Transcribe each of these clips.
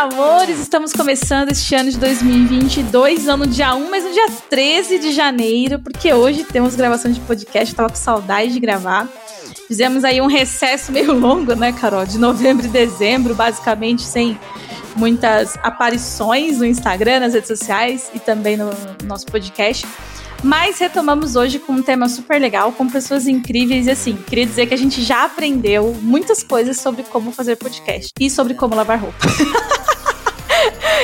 amores, estamos começando este ano de 2022, ano dia 1, mas no dia 13 de janeiro, porque hoje temos gravação de podcast, eu tava com saudade de gravar. Fizemos aí um recesso meio longo, né, Carol? De novembro e dezembro, basicamente, sem muitas aparições no Instagram, nas redes sociais e também no nosso podcast. Mas retomamos hoje com um tema super legal, com pessoas incríveis e assim, queria dizer que a gente já aprendeu muitas coisas sobre como fazer podcast e sobre como lavar roupa.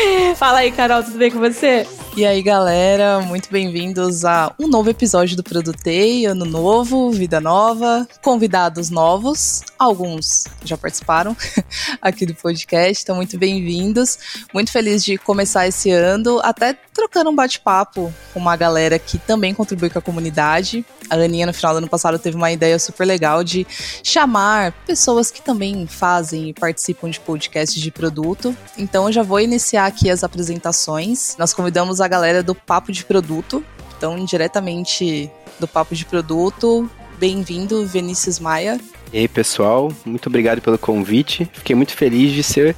Fala aí, Carol, tudo bem com você? E aí, galera, muito bem-vindos a um novo episódio do Produtei, ano novo, vida nova, convidados novos, alguns já participaram aqui do podcast, então muito bem-vindos. Muito feliz de começar esse ano, até trocando um bate-papo com uma galera que também contribui com a comunidade. A Aninha, no final do ano passado, teve uma ideia super legal de chamar pessoas que também fazem e participam de podcasts de produto. Então, eu já vou iniciar aqui as apresentações. Nós convidamos a a galera do Papo de Produto. Então, diretamente do Papo de Produto, bem-vindo, Vinícius Maia. E aí, pessoal, muito obrigado pelo convite. Fiquei muito feliz de ser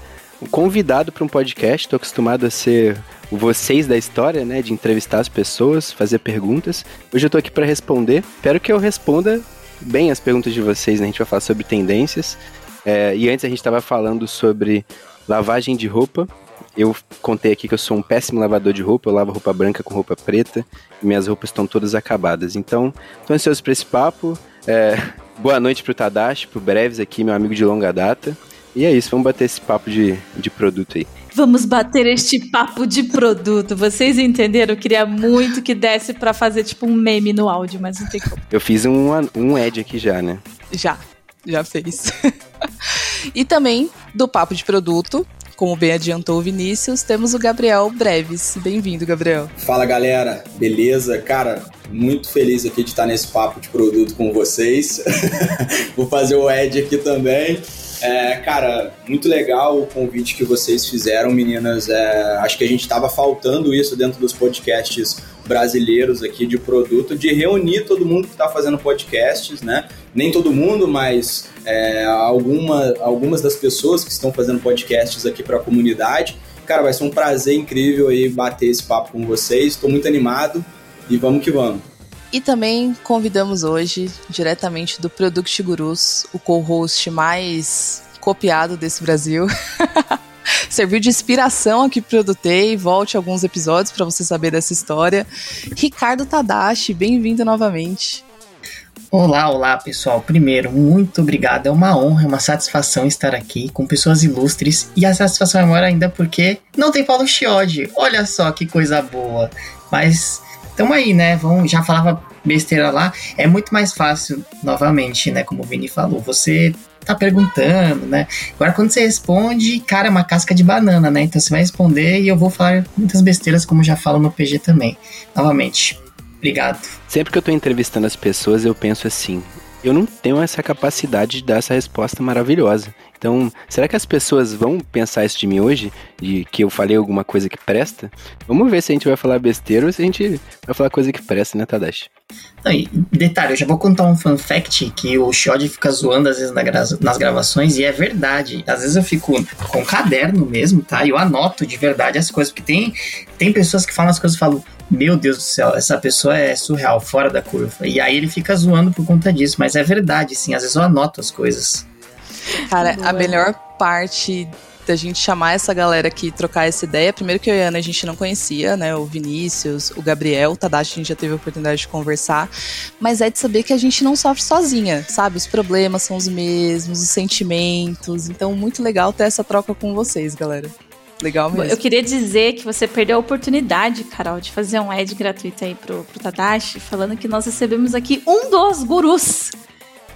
convidado para um podcast. Estou acostumado a ser o vocês da história, né, de entrevistar as pessoas, fazer perguntas. Hoje eu estou aqui para responder. Espero que eu responda bem as perguntas de vocês. Né? A gente vai falar sobre tendências. É, e antes a gente estava falando sobre lavagem de roupa. Eu contei aqui que eu sou um péssimo lavador de roupa, eu lavo roupa branca com roupa preta e minhas roupas estão todas acabadas. Então, estou ansioso para esse papo. É, boa noite para o Tadashi, para o Breves aqui, meu amigo de longa data. E é isso, vamos bater esse papo de, de produto aí. Vamos bater este papo de produto. Vocês entenderam? Eu queria muito que desse para fazer tipo um meme no áudio, mas não tem como. Eu fiz um, um ad aqui já, né? Já, já fez. e também do papo de produto, como bem adiantou o Vinícius, temos o Gabriel Breves. Bem-vindo, Gabriel. Fala, galera. Beleza? Cara, muito feliz aqui de estar nesse papo de produto com vocês. Vou fazer o Ed aqui também. É, cara, muito legal o convite que vocês fizeram, meninas. É, acho que a gente estava faltando isso dentro dos podcasts brasileiros aqui de produto, de reunir todo mundo que está fazendo podcasts, né? Nem todo mundo, mas é, alguma, algumas das pessoas que estão fazendo podcasts aqui para a comunidade. Cara, vai ser um prazer incrível aí bater esse papo com vocês. Estou muito animado e vamos que vamos. E também convidamos hoje, diretamente do Product Gurus, o co-host mais copiado desse Brasil. Serviu de inspiração aqui pro Produtei. Volte alguns episódios para você saber dessa história. Ricardo Tadashi, bem-vindo novamente. Olá, olá pessoal. Primeiro, muito obrigado. É uma honra, é uma satisfação estar aqui com pessoas ilustres. E a satisfação é maior ainda porque não tem Paulo Chiodi. Olha só que coisa boa. Mas Tamo aí, né? Vamos, já falava besteira lá. É muito mais fácil, novamente, né? Como o Vini falou, você tá perguntando, né? Agora, quando você responde, cara, é uma casca de banana, né? Então você vai responder e eu vou falar muitas besteiras, como já falo no PG também. Novamente, obrigado. Sempre que eu tô entrevistando as pessoas, eu penso assim: eu não tenho essa capacidade de dar essa resposta maravilhosa. Então, será que as pessoas vão pensar isso de mim hoje? De que eu falei alguma coisa que presta? Vamos ver se a gente vai falar besteira ou se a gente vai falar coisa que presta, né, Tadashi? Não, detalhe, eu já vou contar um fun fact que o Shod fica zoando às vezes nas gravações e é verdade. Às vezes eu fico com caderno mesmo, tá? E eu anoto de verdade as coisas, porque tem, tem pessoas que falam as coisas e falam, meu Deus do céu, essa pessoa é surreal, fora da curva. E aí ele fica zoando por conta disso, mas é verdade, sim. Às vezes eu anoto as coisas. Cara, a melhor parte da gente chamar essa galera aqui trocar essa ideia. Primeiro que eu e a Ana a gente não conhecia, né? O Vinícius, o Gabriel, o Tadashi a gente já teve a oportunidade de conversar. Mas é de saber que a gente não sofre sozinha, sabe? Os problemas são os mesmos, os sentimentos. Então, muito legal ter essa troca com vocês, galera. Legal mesmo. Eu queria dizer que você perdeu a oportunidade, Carol, de fazer um ad gratuito aí pro, pro Tadashi, falando que nós recebemos aqui um dos gurus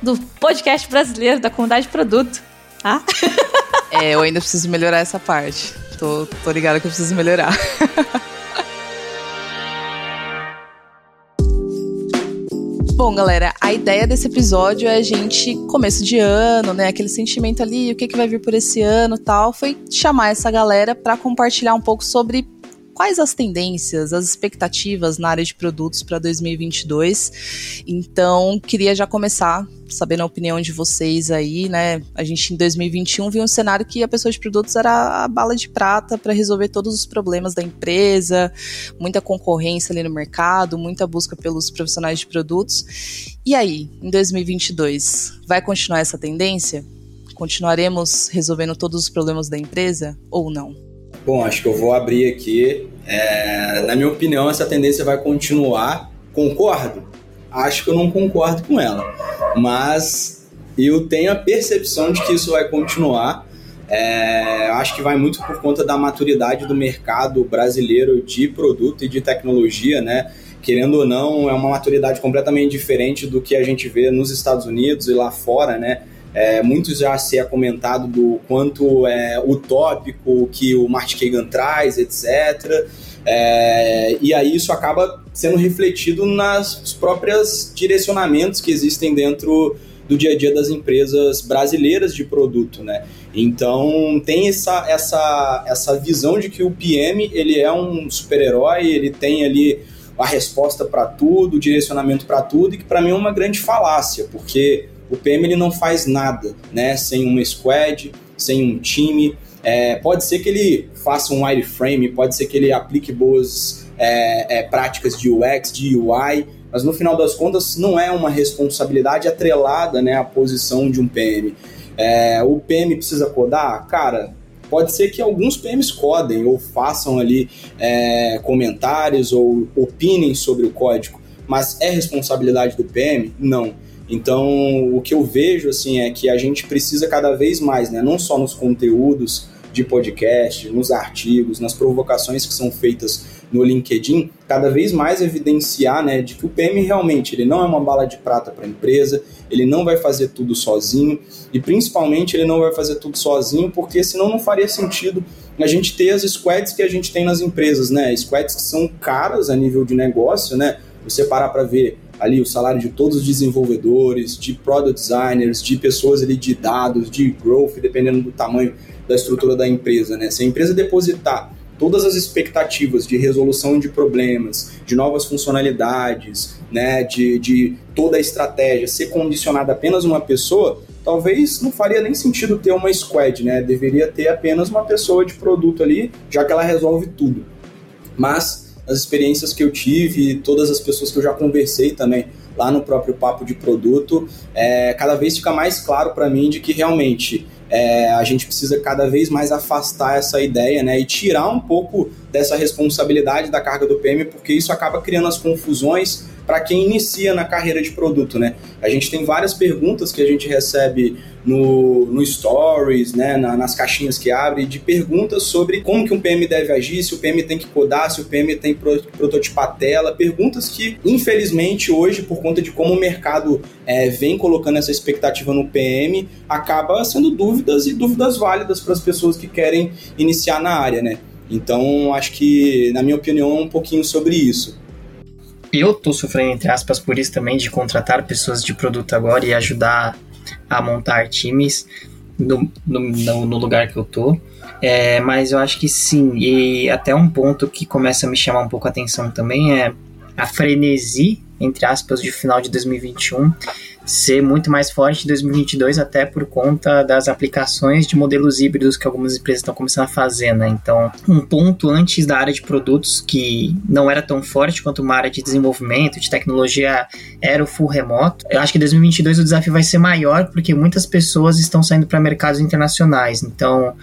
do podcast brasileiro, da comunidade produto. Tá? é, eu ainda preciso melhorar essa parte. Tô, tô ligada que eu preciso melhorar. Bom, galera, a ideia desse episódio é a gente, começo de ano, né? Aquele sentimento ali, o que, que vai vir por esse ano tal. Foi chamar essa galera para compartilhar um pouco sobre quais as tendências, as expectativas na área de produtos para 2022. Então, queria já começar sabendo a opinião de vocês aí, né? A gente em 2021 viu um cenário que a pessoa de produtos era a bala de prata para resolver todos os problemas da empresa, muita concorrência ali no mercado, muita busca pelos profissionais de produtos. E aí, em 2022, vai continuar essa tendência? Continuaremos resolvendo todos os problemas da empresa ou não? Bom, acho que eu vou abrir aqui. É, na minha opinião, essa tendência vai continuar. Concordo? Acho que eu não concordo com ela. Mas eu tenho a percepção de que isso vai continuar. É, acho que vai muito por conta da maturidade do mercado brasileiro de produto e de tecnologia, né? Querendo ou não, é uma maturidade completamente diferente do que a gente vê nos Estados Unidos e lá fora, né? É, muitos já se é comentado do quanto é utópico que o Martin Kagan traz, etc. É, e aí isso acaba sendo refletido nas próprias direcionamentos que existem dentro do dia a dia das empresas brasileiras de produto, né? Então tem essa, essa, essa visão de que o PM ele é um super-herói, ele tem ali a resposta para tudo, o direcionamento para tudo, e que para mim é uma grande falácia, porque o PM ele não faz nada, né? Sem uma squad, sem um time. É, pode ser que ele faça um wireframe, pode ser que ele aplique boas é, é, práticas de UX, de UI, mas no final das contas não é uma responsabilidade atrelada né, à posição de um PM. É, o PM precisa codar? Cara, pode ser que alguns PMs codem ou façam ali é, comentários ou opinem sobre o código, mas é responsabilidade do PM? Não. Então, o que eu vejo assim é que a gente precisa cada vez mais, né, não só nos conteúdos de podcast, nos artigos, nas provocações que são feitas no LinkedIn, cada vez mais evidenciar, né, de que o PM realmente ele não é uma bala de prata para a empresa, ele não vai fazer tudo sozinho e principalmente ele não vai fazer tudo sozinho porque senão não faria sentido a gente ter as squads que a gente tem nas empresas, né? Squads que são caras a nível de negócio, né? Você parar para ver ali o salário de todos os desenvolvedores, de product designers, de pessoas ali de dados, de growth, dependendo do tamanho da estrutura da empresa, né? Se a empresa depositar todas as expectativas de resolução de problemas, de novas funcionalidades, né, de, de toda a estratégia ser condicionada a apenas uma pessoa, talvez não faria nem sentido ter uma squad, né? Deveria ter apenas uma pessoa de produto ali, já que ela resolve tudo. Mas as experiências que eu tive, todas as pessoas que eu já conversei também lá no próprio papo de produto, é, cada vez fica mais claro para mim de que realmente é, a gente precisa cada vez mais afastar essa ideia né, e tirar um pouco dessa responsabilidade da carga do PM, porque isso acaba criando as confusões para quem inicia na carreira de produto, né? A gente tem várias perguntas que a gente recebe no, no Stories, né, na, nas caixinhas que abre, de perguntas sobre como que um PM deve agir, se o PM tem que codar, se o PM tem que prototipar tela, perguntas que, infelizmente, hoje, por conta de como o mercado é, vem colocando essa expectativa no PM, acaba sendo dúvidas e dúvidas válidas para as pessoas que querem iniciar na área, né? Então, acho que, na minha opinião, é um pouquinho sobre isso eu tô sofrendo, entre aspas, por isso também, de contratar pessoas de produto agora e ajudar a montar times no, no, no lugar que eu tô. É, mas eu acho que sim, e até um ponto que começa a me chamar um pouco a atenção também é a frenesi, entre aspas, de final de 2021 ser muito mais forte em 2022, até por conta das aplicações de modelos híbridos que algumas empresas estão começando a fazer, né? Então, um ponto antes da área de produtos que não era tão forte quanto uma área de desenvolvimento, de tecnologia, era o full remoto. Eu acho que em 2022 o desafio vai ser maior porque muitas pessoas estão saindo para mercados internacionais. Então,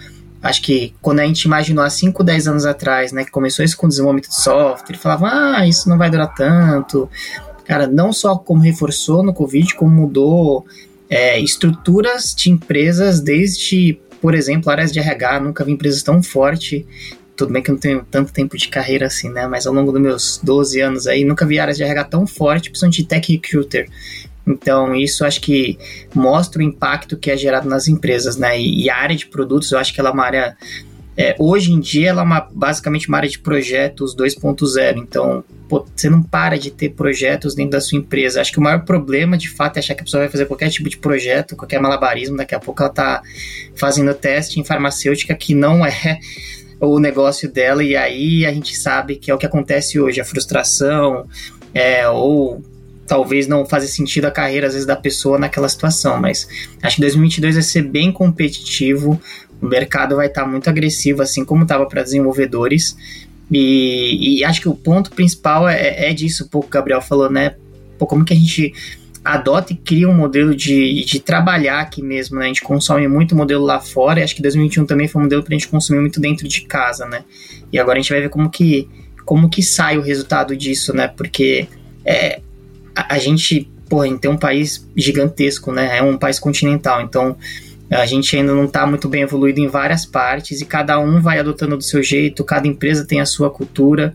acho que quando a gente imaginou há 5, 10 anos atrás, né, que começou isso com o desenvolvimento de software, falava, ah, isso não vai durar tanto, cara, não só como reforçou no Covid, como mudou é, estruturas de empresas desde, por exemplo, áreas de RH, nunca vi empresas tão forte. Tudo bem que eu não tenho tanto tempo de carreira assim, né? Mas ao longo dos meus 12 anos aí, nunca vi áreas de RH tão forte, principalmente de tech recruiter. Então, isso acho que mostra o impacto que é gerado nas empresas, né? E, e a área de produtos, eu acho que ela é uma área é, hoje em dia ela é uma, basicamente uma área de projetos 2.0, então pô, você não para de ter projetos dentro da sua empresa. Acho que o maior problema de fato é achar que a pessoa vai fazer qualquer tipo de projeto, qualquer malabarismo, daqui a pouco ela está fazendo teste em farmacêutica que não é o negócio dela. E aí a gente sabe que é o que acontece hoje, a frustração, é, ou talvez não fazer sentido a carreira às vezes da pessoa naquela situação, mas acho que 2022 vai ser bem competitivo, o mercado vai estar tá muito agressivo, assim como estava para desenvolvedores, e, e, acho que o ponto principal é, é disso, pouco o Gabriel falou, né? Pô, como que a gente adota e cria um modelo de, de trabalhar aqui mesmo, né? A gente consome muito modelo lá fora e acho que 2021 também foi um modelo para a gente consumir muito dentro de casa, né? E agora a gente vai ver como que, como que sai o resultado disso, né? Porque é, a, a gente, porra, a gente tem um país gigantesco, né? É um país continental, então a gente ainda não está muito bem evoluído em várias partes e cada um vai adotando do seu jeito, cada empresa tem a sua cultura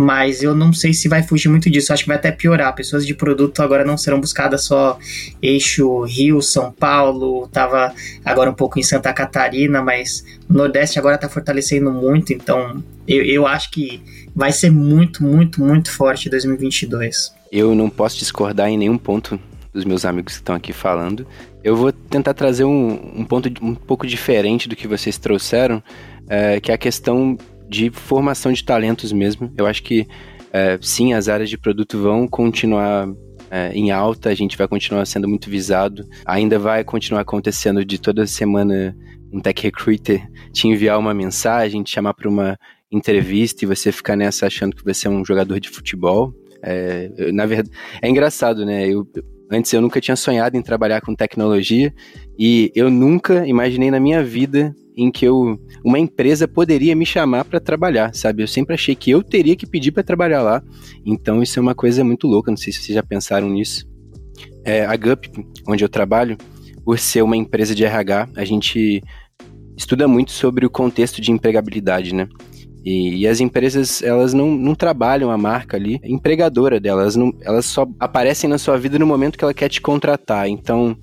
mas eu não sei se vai fugir muito disso. Acho que vai até piorar. Pessoas de produto agora não serão buscadas só eixo Rio, São Paulo, tava agora um pouco em Santa Catarina, mas o Nordeste agora está fortalecendo muito, então eu, eu acho que vai ser muito, muito, muito forte 2022. Eu não posso discordar em nenhum ponto dos meus amigos que estão aqui falando. Eu vou tentar trazer um, um ponto um pouco diferente do que vocês trouxeram, é, que é a questão de formação de talentos mesmo. Eu acho que é, sim, as áreas de produto vão continuar é, em alta, a gente vai continuar sendo muito visado. Ainda vai continuar acontecendo de toda semana um tech recruiter te enviar uma mensagem, te chamar para uma entrevista e você ficar nessa achando que você é um jogador de futebol. É, na verdade, é engraçado, né? Eu, antes eu nunca tinha sonhado em trabalhar com tecnologia e eu nunca imaginei na minha vida em que eu uma empresa poderia me chamar para trabalhar, sabe? Eu sempre achei que eu teria que pedir para trabalhar lá. Então isso é uma coisa muito louca, não sei se vocês já pensaram nisso. É, a GUP, onde eu trabalho, por ser uma empresa de RH, a gente estuda muito sobre o contexto de empregabilidade, né? E, e, as empresas, elas não, não trabalham a marca ali, empregadora delas, não, elas só aparecem na sua vida no momento que ela quer te contratar. Então,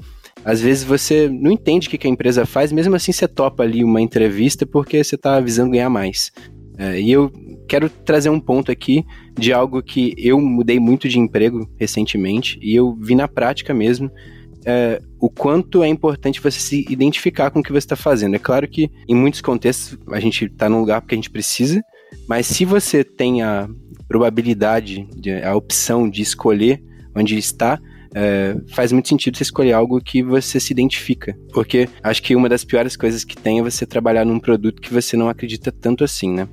às vezes você não entende o que a empresa faz, mesmo assim você topa ali uma entrevista porque você está visando ganhar mais. É, e eu quero trazer um ponto aqui de algo que eu mudei muito de emprego recentemente e eu vi na prática mesmo é, o quanto é importante você se identificar com o que você está fazendo. É claro que em muitos contextos a gente está num lugar porque a gente precisa, mas se você tem a probabilidade, a opção de escolher onde está, é, faz muito sentido você escolher algo que você se identifica. Porque acho que uma das piores coisas que tem é você trabalhar num produto que você não acredita tanto assim, né?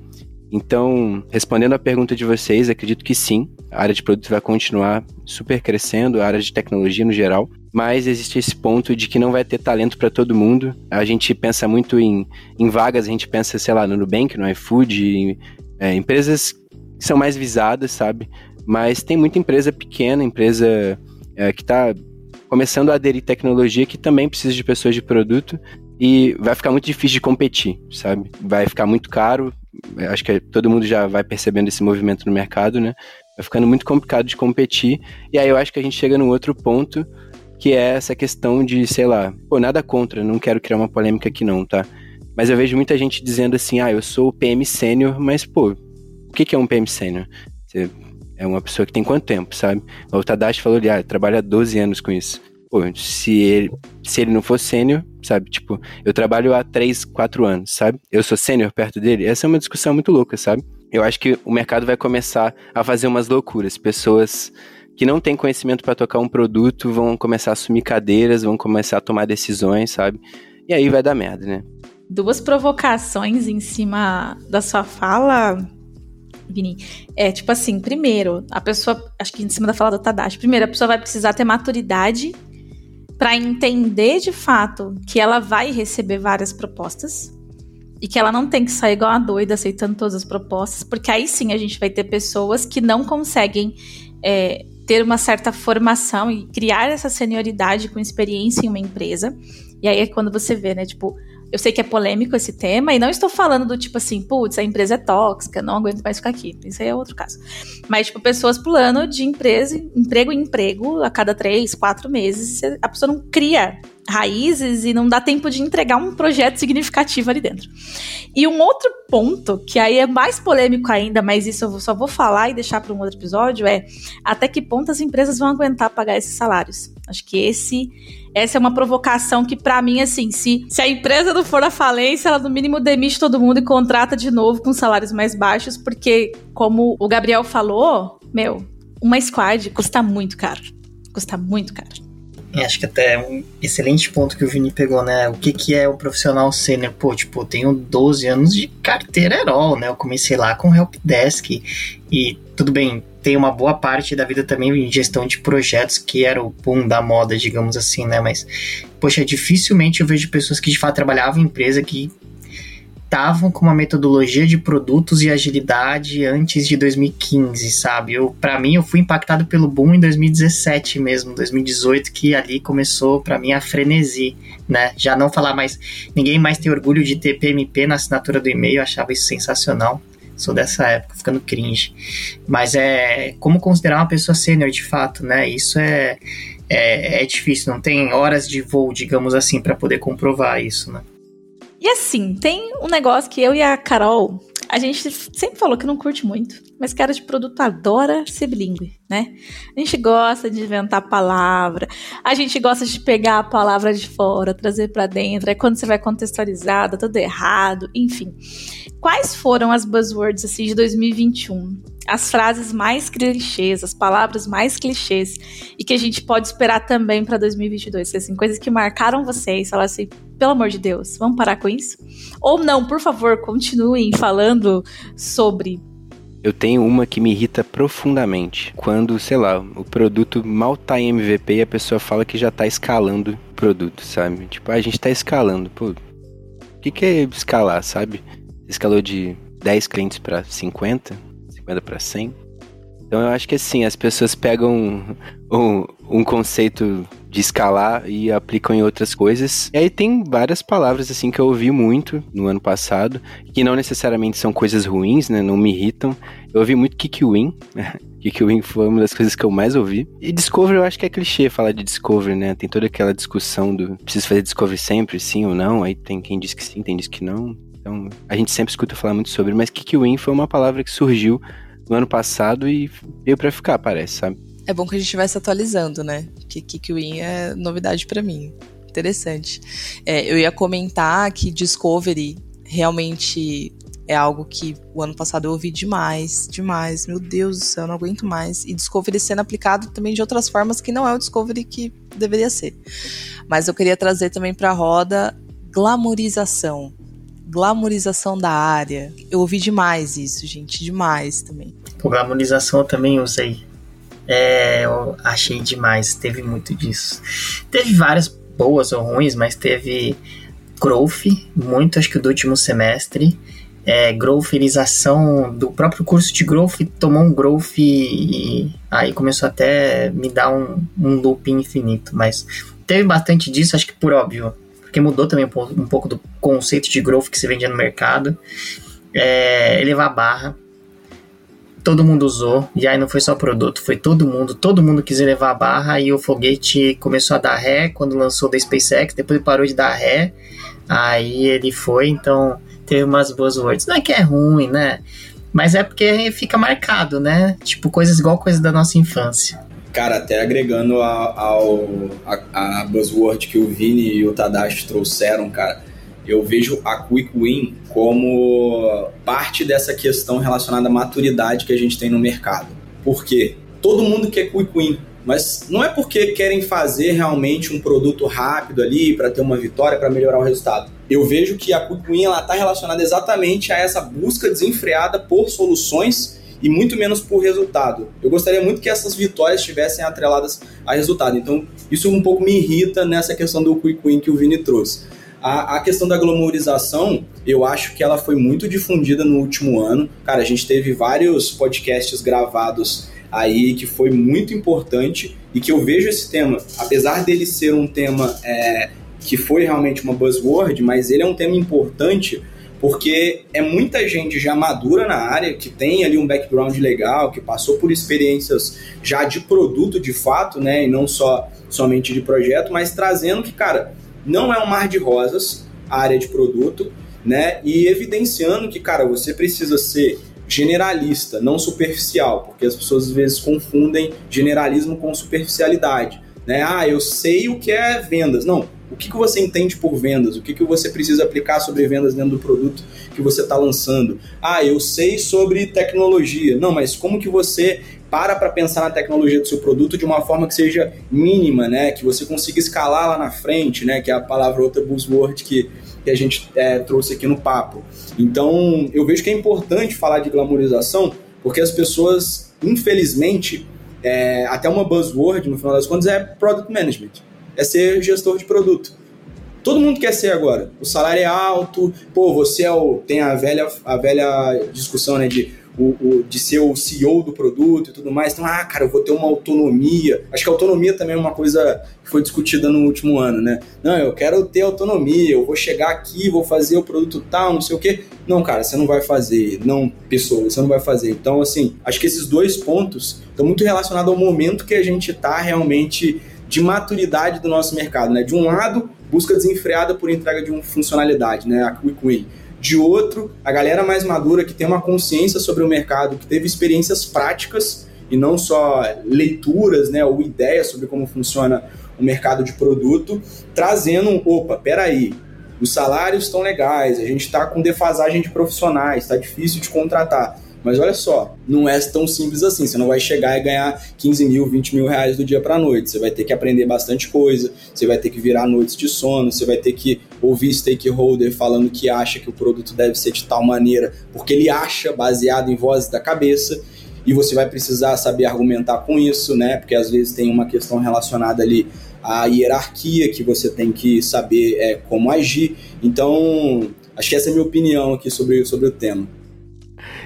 Então, respondendo à pergunta de vocês, acredito que sim, a área de produto vai continuar super crescendo, a área de tecnologia no geral, mas existe esse ponto de que não vai ter talento para todo mundo. A gente pensa muito em, em vagas, a gente pensa, sei lá, no Nubank, no iFood, em, é, empresas que são mais visadas, sabe? Mas tem muita empresa pequena, empresa é, que está começando a aderir tecnologia que também precisa de pessoas de produto e vai ficar muito difícil de competir, sabe? Vai ficar muito caro. Acho que todo mundo já vai percebendo esse movimento no mercado, né? Vai ficando muito complicado de competir. E aí eu acho que a gente chega num outro ponto, que é essa questão de, sei lá, pô, nada contra, não quero criar uma polêmica aqui não, tá? Mas eu vejo muita gente dizendo assim, ah, eu sou PM sênior, mas, pô, o que, que é um PM sênior? Você é uma pessoa que tem quanto tempo, sabe? O Tadashi falou ali, ah, trabalha 12 anos com isso. Pô, se ele, se ele não for sênior, sabe? Tipo, eu trabalho há 3, 4 anos, sabe? Eu sou sênior perto dele. Essa é uma discussão muito louca, sabe? Eu acho que o mercado vai começar a fazer umas loucuras. Pessoas que não têm conhecimento para tocar um produto vão começar a assumir cadeiras, vão começar a tomar decisões, sabe? E aí vai dar merda, né? Duas provocações em cima da sua fala, Vini, é tipo assim, primeiro, a pessoa, acho que em cima da fala do Tadashi, primeiro, a pessoa vai precisar ter maturidade para entender de fato que ela vai receber várias propostas e que ela não tem que sair igual a doida aceitando todas as propostas, porque aí sim a gente vai ter pessoas que não conseguem é, ter uma certa formação e criar essa senioridade com experiência em uma empresa. E aí é quando você vê, né, tipo, eu sei que é polêmico esse tema, e não estou falando do tipo assim, putz, a empresa é tóxica, não aguento mais ficar aqui. Isso aí é outro caso. Mas, tipo, pessoas pulando de empresa, emprego em emprego a cada três, quatro meses, a pessoa não cria raízes e não dá tempo de entregar um projeto significativo ali dentro. E um outro ponto, que aí é mais polêmico ainda, mas isso eu só vou falar e deixar para um outro episódio, é até que ponto as empresas vão aguentar pagar esses salários. Acho que esse essa é uma provocação que, para mim, assim, se, se a empresa não for à falência, ela no mínimo demite todo mundo e contrata de novo com salários mais baixos, porque, como o Gabriel falou, meu, uma squad custa muito caro. Custa muito caro. É, acho que até é um excelente ponto que o Vini pegou, né? O que, que é o profissional sênior? Pô, tipo, eu tenho 12 anos de carteira Herol, né? Eu comecei lá com Helpdesk e tudo bem, tem uma boa parte da vida também em gestão de projetos, que era o boom da moda, digamos assim, né? Mas, poxa, dificilmente eu vejo pessoas que de fato trabalhavam em empresa que estavam com uma metodologia de produtos e agilidade antes de 2015, sabe? Eu, para mim, eu fui impactado pelo boom em 2017 mesmo, 2018, que ali começou para mim a frenesi, né? Já não falar mais, ninguém mais tem orgulho de ter PMP na assinatura do e-mail, eu achava isso sensacional. Sou dessa época, ficando cringe. Mas é como considerar uma pessoa sênior de fato, né? Isso é, é, é difícil, não tem horas de voo, digamos assim, para poder comprovar isso, né? E assim, tem um negócio que eu e a Carol, a gente sempre falou que não curte muito, mas cara de produto adora ser bilíngue, né? A gente gosta de inventar palavra, a gente gosta de pegar a palavra de fora, trazer para dentro, é quando você vai contextualizar, tá tudo errado, enfim. Quais foram as buzzwords assim de 2021? As frases mais clichês, as palavras mais clichês e que a gente pode esperar também para 2022, assim, coisas que marcaram vocês, falar assim, pelo amor de Deus, vamos parar com isso? Ou não, por favor, continuem falando sobre eu tenho uma que me irrita profundamente. Quando, sei lá, o produto mal tá em MVP e a pessoa fala que já tá escalando o produto, sabe? Tipo, ah, a gente tá escalando. Pô, o que, que é escalar, sabe? escalou de 10 clientes para 50, 50 para 100. Então eu acho que assim, as pessoas pegam um, um, conceito de escalar e aplicam em outras coisas. E aí tem várias palavras assim que eu ouvi muito no ano passado, que não necessariamente são coisas ruins, né? Não me irritam. Eu ouvi muito kick win. kick win foi uma das coisas que eu mais ouvi. E Discovery eu acho que é clichê falar de Discovery, né? Tem toda aquela discussão do preciso fazer Discovery sempre, sim ou não. Aí tem quem diz que sim, tem diz que não. Então, a gente sempre escuta falar muito sobre, mas Kikiwin foi uma palavra que surgiu no ano passado e veio para ficar, parece, sabe? É bom que a gente vai se atualizando, né? Que Kikiwin é novidade para mim. Interessante. É, eu ia comentar que Discovery realmente é algo que o ano passado eu ouvi demais, demais. Meu Deus do céu, não aguento mais. E Discovery sendo aplicado também de outras formas que não é o Discovery que deveria ser. Mas eu queria trazer também para a roda glamorização glamorização da área. Eu ouvi demais isso, gente, demais também. Por glamorização eu também usei. É, eu achei demais, teve muito disso. Teve várias boas ou ruins, mas teve growth, muito acho que do último semestre. É, growthização do próprio curso de growth tomou um growth e, e aí começou até me dar um, um loop infinito, mas teve bastante disso, acho que por óbvio porque mudou também um pouco do conceito de growth que se vendia no mercado. É, elevar a barra, todo mundo usou, e aí não foi só produto, foi todo mundo, todo mundo quis elevar a barra, e o foguete começou a dar ré quando lançou da SpaceX, depois parou de dar ré, aí ele foi, então teve umas boas words. Não é que é ruim, né? Mas é porque fica marcado, né? Tipo, coisas igual coisas da nossa infância. Cara, até agregando a, ao, a, a buzzword que o Vini e o Tadashi trouxeram, cara, eu vejo a Quick Win como parte dessa questão relacionada à maturidade que a gente tem no mercado. Por quê? Todo mundo quer Quick Win, mas não é porque querem fazer realmente um produto rápido ali para ter uma vitória, para melhorar o resultado. Eu vejo que a Quick Win está relacionada exatamente a essa busca desenfreada por soluções e muito menos por resultado. Eu gostaria muito que essas vitórias estivessem atreladas a resultado. Então, isso um pouco me irrita nessa questão do quick win que o Vini trouxe. A, a, questão da glamorização, eu acho que ela foi muito difundida no último ano. Cara, a gente teve vários podcasts gravados aí que foi muito importante e que eu vejo esse tema, apesar dele ser um tema é, que foi realmente uma buzzword, mas ele é um tema importante porque é muita gente já madura na área, que tem ali um background legal, que passou por experiências já de produto de fato, né, e não só somente de projeto, mas trazendo que, cara, não é um mar de rosas a área de produto, né? E evidenciando que, cara, você precisa ser generalista, não superficial, porque as pessoas às vezes confundem generalismo com superficialidade. Né? Ah, eu sei o que é vendas. Não, o que, que você entende por vendas? O que, que você precisa aplicar sobre vendas dentro do produto que você está lançando? Ah, eu sei sobre tecnologia. Não, mas como que você para para pensar na tecnologia do seu produto de uma forma que seja mínima, né? Que você consiga escalar lá na frente, né? Que é a palavra outra buzzword que, que a gente é, trouxe aqui no papo. Então, eu vejo que é importante falar de glamorização, porque as pessoas, infelizmente, é, até uma buzzword, no final das contas, é product management. É ser gestor de produto. Todo mundo quer ser agora. O salário é alto, pô, você é o, tem a velha, a velha discussão né, de o, o, de ser o CEO do produto e tudo mais. Então, ah, cara, eu vou ter uma autonomia. Acho que autonomia também é uma coisa que foi discutida no último ano, né? Não, eu quero ter autonomia, eu vou chegar aqui, vou fazer o produto tal, não sei o quê. Não, cara, você não vai fazer. Não, pessoa, você não vai fazer. Então, assim, acho que esses dois pontos estão muito relacionados ao momento que a gente está realmente de maturidade do nosso mercado, né? De um lado, busca desenfreada por entrega de uma funcionalidade, né? A quick de outro, a galera mais madura que tem uma consciência sobre o mercado, que teve experiências práticas e não só leituras, né, ou ideias sobre como funciona o mercado de produto, trazendo, opa, peraí, os salários estão legais, a gente está com defasagem de profissionais, está difícil de contratar. Mas olha só, não é tão simples assim. Você não vai chegar e ganhar 15 mil, 20 mil reais do dia para noite. Você vai ter que aprender bastante coisa, você vai ter que virar noites de sono, você vai ter que ouvir stakeholder falando que acha que o produto deve ser de tal maneira, porque ele acha, baseado em vozes da cabeça. E você vai precisar saber argumentar com isso, né? Porque às vezes tem uma questão relacionada ali à hierarquia que você tem que saber é, como agir. Então, acho que essa é a minha opinião aqui sobre, sobre o tema.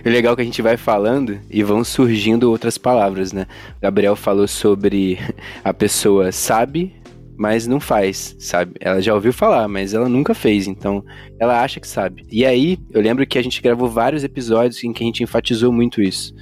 É legal que a gente vai falando e vão surgindo outras palavras, né? Gabriel falou sobre a pessoa sabe, mas não faz, sabe? Ela já ouviu falar, mas ela nunca fez, então ela acha que sabe. E aí, eu lembro que a gente gravou vários episódios em que a gente enfatizou muito isso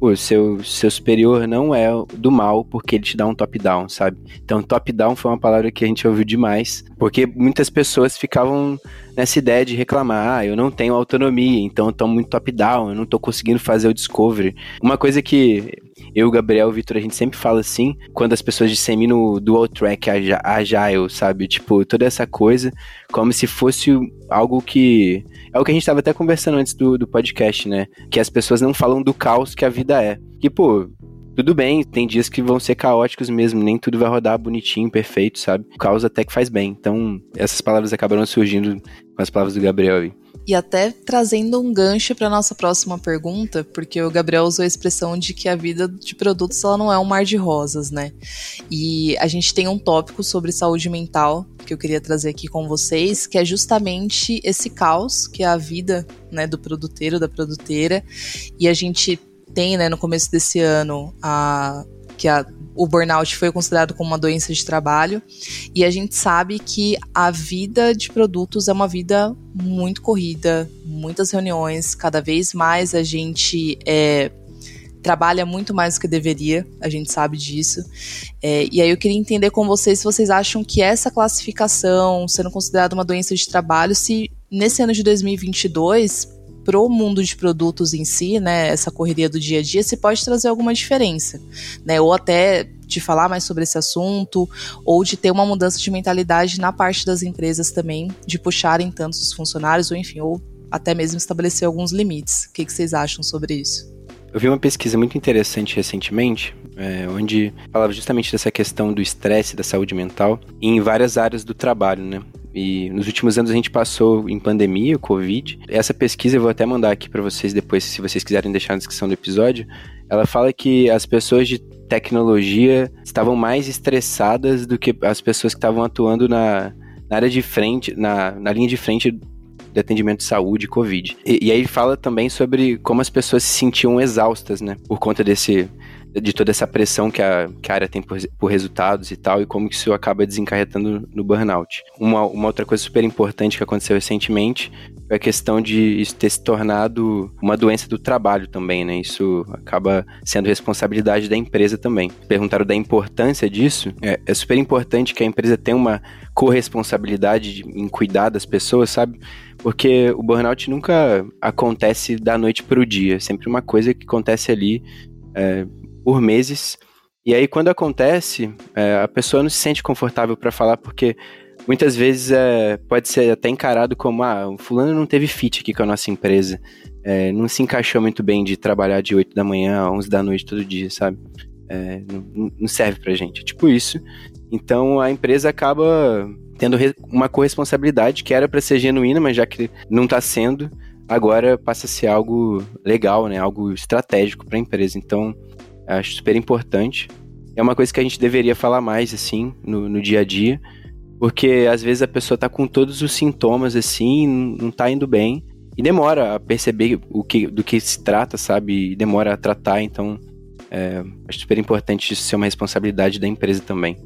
o seu, seu superior não é do mal porque ele te dá um top-down, sabe? Então, top-down foi uma palavra que a gente ouviu demais, porque muitas pessoas ficavam nessa ideia de reclamar, ah, eu não tenho autonomia, então eu tô muito top-down, eu não tô conseguindo fazer o discovery. Uma coisa que eu, Gabriel, o Vitor, a gente sempre fala assim, quando as pessoas disseminam o dual track agile, sabe? Tipo, toda essa coisa, como se fosse algo que é o que a gente estava até conversando antes do, do podcast, né? Que as pessoas não falam do caos que a vida é. Que, pô, tudo bem, tem dias que vão ser caóticos mesmo, nem tudo vai rodar bonitinho, perfeito, sabe? O caos até que faz bem. Então, essas palavras acabaram surgindo com as palavras do Gabriel aí. E até trazendo um gancho para nossa próxima pergunta, porque o Gabriel usou a expressão de que a vida de produtos ela não é um mar de rosas, né? E a gente tem um tópico sobre saúde mental que eu queria trazer aqui com vocês, que é justamente esse caos que é a vida, né, do produteiro, da produteira. E a gente tem, né, no começo desse ano a que a o burnout foi considerado como uma doença de trabalho e a gente sabe que a vida de produtos é uma vida muito corrida, muitas reuniões, cada vez mais a gente é, trabalha muito mais do que deveria, a gente sabe disso. É, e aí eu queria entender com vocês se vocês acham que essa classificação, sendo considerada uma doença de trabalho, se nesse ano de 2022 pro mundo de produtos em si, né, essa correria do dia a dia, se pode trazer alguma diferença, né, ou até de falar mais sobre esse assunto, ou de ter uma mudança de mentalidade na parte das empresas também, de puxarem tantos os funcionários, ou enfim, ou até mesmo estabelecer alguns limites. O que, que vocês acham sobre isso? Eu vi uma pesquisa muito interessante recentemente, é, onde falava justamente dessa questão do estresse, da saúde mental, em várias áreas do trabalho, né? E nos últimos anos a gente passou em pandemia, Covid. Essa pesquisa eu vou até mandar aqui para vocês depois, se vocês quiserem deixar na descrição do episódio. Ela fala que as pessoas de tecnologia estavam mais estressadas do que as pessoas que estavam atuando na, na área de frente, na, na linha de frente de atendimento de saúde Covid. E, e, aí fala também sobre como as pessoas se sentiam exaustas, né? Por conta desse, de toda essa pressão que a, que a área tem por, por, resultados e tal, e como que isso acaba desencarretando no burnout. Uma, uma outra coisa super importante que aconteceu recentemente foi a questão de isso ter se tornado uma doença do trabalho também, né? Isso acaba sendo responsabilidade da empresa também. Perguntaram da importância disso. É, é super importante que a empresa tenha uma corresponsabilidade em cuidar das pessoas, sabe? Porque o burnout nunca acontece da noite para o dia, é sempre uma coisa que acontece ali é, por meses. E aí, quando acontece, é, a pessoa não se sente confortável para falar, porque muitas vezes é, pode ser até encarado como: ah, o fulano não teve fit aqui com a nossa empresa, é, não se encaixou muito bem de trabalhar de 8 da manhã a 11 da noite todo dia, sabe? É, não, não serve pra gente. É tipo isso. Então a empresa acaba tendo uma corresponsabilidade que era para ser genuína, mas já que não está sendo, agora passa a ser algo legal, né? Algo estratégico para a empresa. Então Acho super importante. É uma coisa que a gente deveria falar mais, assim, no, no dia a dia. Porque às vezes a pessoa tá com todos os sintomas, assim, não tá indo bem. E demora a perceber o que, do que se trata, sabe? E demora a tratar, então é, acho super importante isso ser uma responsabilidade da empresa também.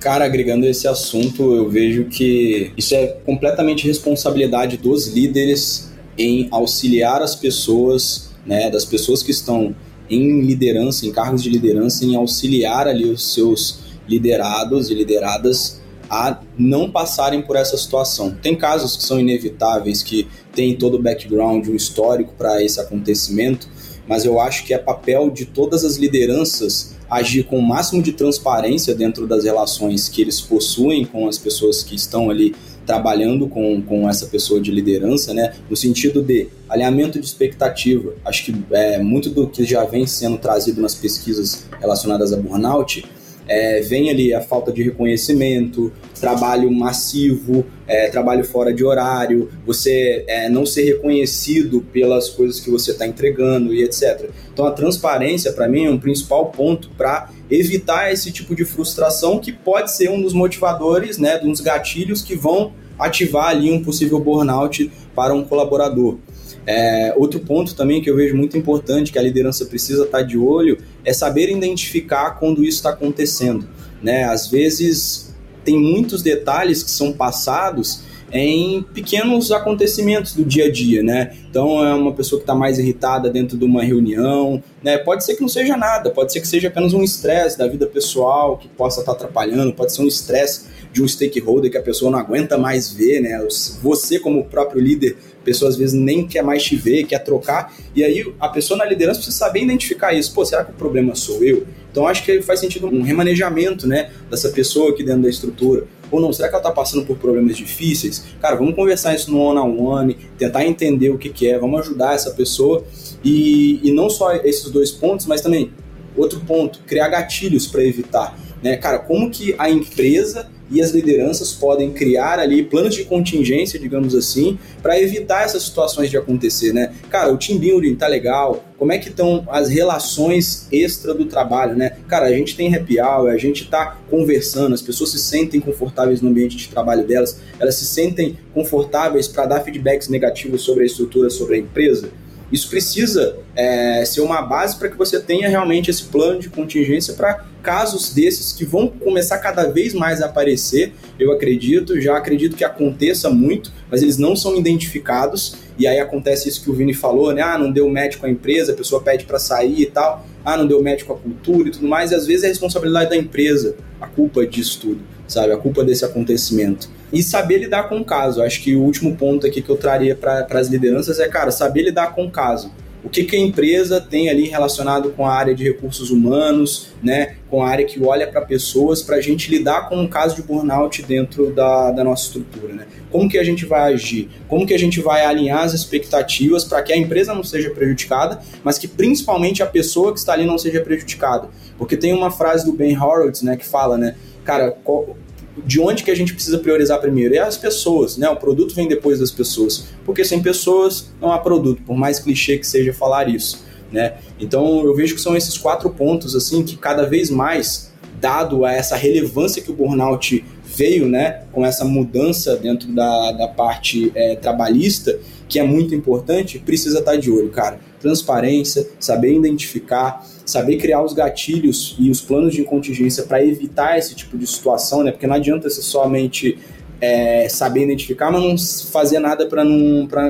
Cara, agregando esse assunto, eu vejo que isso é completamente responsabilidade dos líderes em auxiliar as pessoas, né, das pessoas que estão em liderança, em cargos de liderança, em auxiliar ali os seus liderados e lideradas a não passarem por essa situação. Tem casos que são inevitáveis, que tem todo o background, um histórico para esse acontecimento, mas eu acho que é papel de todas as lideranças agir com o máximo de transparência dentro das relações que eles possuem com as pessoas que estão ali trabalhando com, com essa pessoa de liderança, né, no sentido de alinhamento de expectativa. Acho que é, muito do que já vem sendo trazido nas pesquisas relacionadas a burnout é, vem ali a falta de reconhecimento, trabalho massivo, é, trabalho fora de horário, você é, não ser reconhecido pelas coisas que você está entregando e etc. Então a transparência, para mim, é um principal ponto para evitar esse tipo de frustração que pode ser um dos motivadores, né, um dos gatilhos que vão ativar ali um possível burnout para um colaborador. É, outro ponto também que eu vejo muito importante que a liderança precisa estar tá de olho é saber identificar quando isso está acontecendo. Né? Às vezes tem muitos detalhes que são passados em pequenos acontecimentos do dia a dia, né? Então é uma pessoa que está mais irritada dentro de uma reunião, né? Pode ser que não seja nada, pode ser que seja apenas um estresse da vida pessoal que possa estar tá atrapalhando, pode ser um estresse de um stakeholder que a pessoa não aguenta mais ver, né? Você como próprio líder pessoa às vezes nem quer mais te ver, quer trocar, e aí a pessoa na liderança precisa saber identificar isso. Pô, será que o problema sou eu? Então acho que faz sentido um remanejamento, né, dessa pessoa aqui dentro da estrutura. Ou não, será que ela está passando por problemas difíceis? Cara, vamos conversar isso no one-on-one, -on -one, tentar entender o que, que é, vamos ajudar essa pessoa. E, e não só esses dois pontos, mas também outro ponto, criar gatilhos para evitar. Né? Cara, como que a empresa e as lideranças podem criar ali planos de contingência, digamos assim, para evitar essas situações de acontecer, né? Cara, o team building tá legal, como é que estão as relações extra do trabalho, né? Cara, a gente tem happy hour, a gente tá conversando, as pessoas se sentem confortáveis no ambiente de trabalho delas, elas se sentem confortáveis para dar feedbacks negativos sobre a estrutura, sobre a empresa. Isso precisa é, ser uma base para que você tenha realmente esse plano de contingência para casos desses que vão começar cada vez mais a aparecer. Eu acredito, já acredito que aconteça muito, mas eles não são identificados. E aí acontece isso que o Vini falou, né? Ah, não deu com a empresa, a pessoa pede para sair e tal. Ah, não deu com a cultura e tudo mais. E às vezes é responsabilidade da empresa a culpa disso tudo, sabe? A culpa desse acontecimento e saber lidar com o caso. Acho que o último ponto aqui que eu traria para as lideranças é, cara, saber lidar com o caso. O que, que a empresa tem ali relacionado com a área de recursos humanos, né, com a área que olha para pessoas, para a gente lidar com um caso de burnout dentro da, da nossa estrutura. Né? Como que a gente vai agir? Como que a gente vai alinhar as expectativas para que a empresa não seja prejudicada, mas que principalmente a pessoa que está ali não seja prejudicada? Porque tem uma frase do Ben Horowitz né, que fala, né, cara, de onde que a gente precisa priorizar primeiro? É as pessoas, né? O produto vem depois das pessoas. Porque sem pessoas não há produto, por mais clichê que seja falar isso, né? Então eu vejo que são esses quatro pontos assim que cada vez mais, dado a essa relevância que o burnout veio, né, com essa mudança dentro da, da parte é, trabalhista, que é muito importante, precisa estar de olho, cara transparência, saber identificar, saber criar os gatilhos e os planos de contingência para evitar esse tipo de situação, né? Porque não adianta você somente é, saber identificar, mas não fazer nada para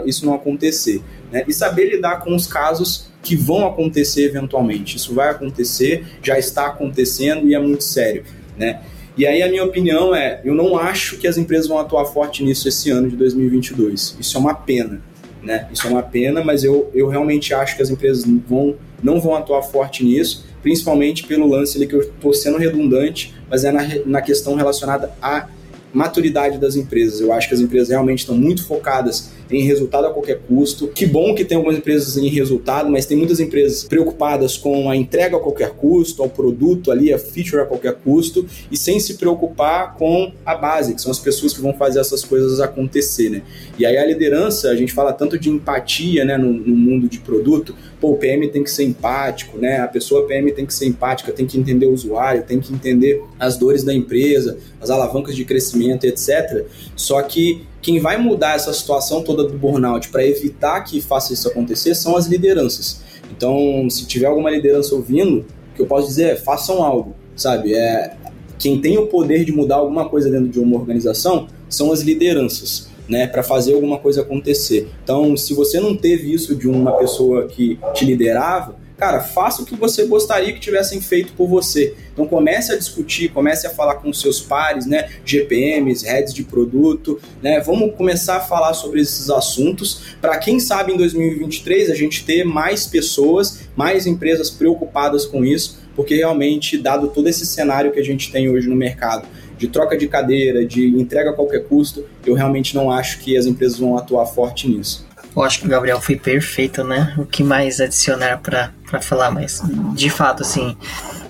isso não acontecer. Né? E saber lidar com os casos que vão acontecer eventualmente. Isso vai acontecer, já está acontecendo e é muito sério. Né? E aí a minha opinião é, eu não acho que as empresas vão atuar forte nisso esse ano de 2022. Isso é uma pena, né? Isso é uma pena, mas eu, eu realmente acho que as empresas vão, não vão atuar forte nisso, principalmente pelo lance ali que eu estou sendo redundante, mas é na, na questão relacionada a maturidade das empresas. Eu acho que as empresas realmente estão muito focadas em resultado a qualquer custo. Que bom que tem algumas empresas em resultado, mas tem muitas empresas preocupadas com a entrega a qualquer custo, ao produto ali, a feature a qualquer custo, e sem se preocupar com a base, que são as pessoas que vão fazer essas coisas acontecer, né? E aí a liderança, a gente fala tanto de empatia, né, no, no mundo de produto, pô, o PM tem que ser empático, né? A pessoa PM tem que ser empática, tem que entender o usuário, tem que entender as dores da empresa, as alavancas de crescimento, etc. Só que quem vai mudar essa situação toda do burnout para evitar que faça isso acontecer são as lideranças. Então, se tiver alguma liderança ouvindo, o que eu posso dizer é façam algo, sabe? É, quem tem o poder de mudar alguma coisa dentro de uma organização são as lideranças. Né, para fazer alguma coisa acontecer. Então, se você não teve isso de uma pessoa que te liderava, Cara, faça o que você gostaria que tivessem feito por você. Então comece a discutir, comece a falar com seus pares, né? GPMs, heads de produto, né? Vamos começar a falar sobre esses assuntos para quem sabe em 2023 a gente ter mais pessoas, mais empresas preocupadas com isso, porque realmente dado todo esse cenário que a gente tem hoje no mercado, de troca de cadeira, de entrega a qualquer custo, eu realmente não acho que as empresas vão atuar forte nisso. Eu acho que o Gabriel foi perfeito, né? O que mais adicionar para falar, mas de fato, assim,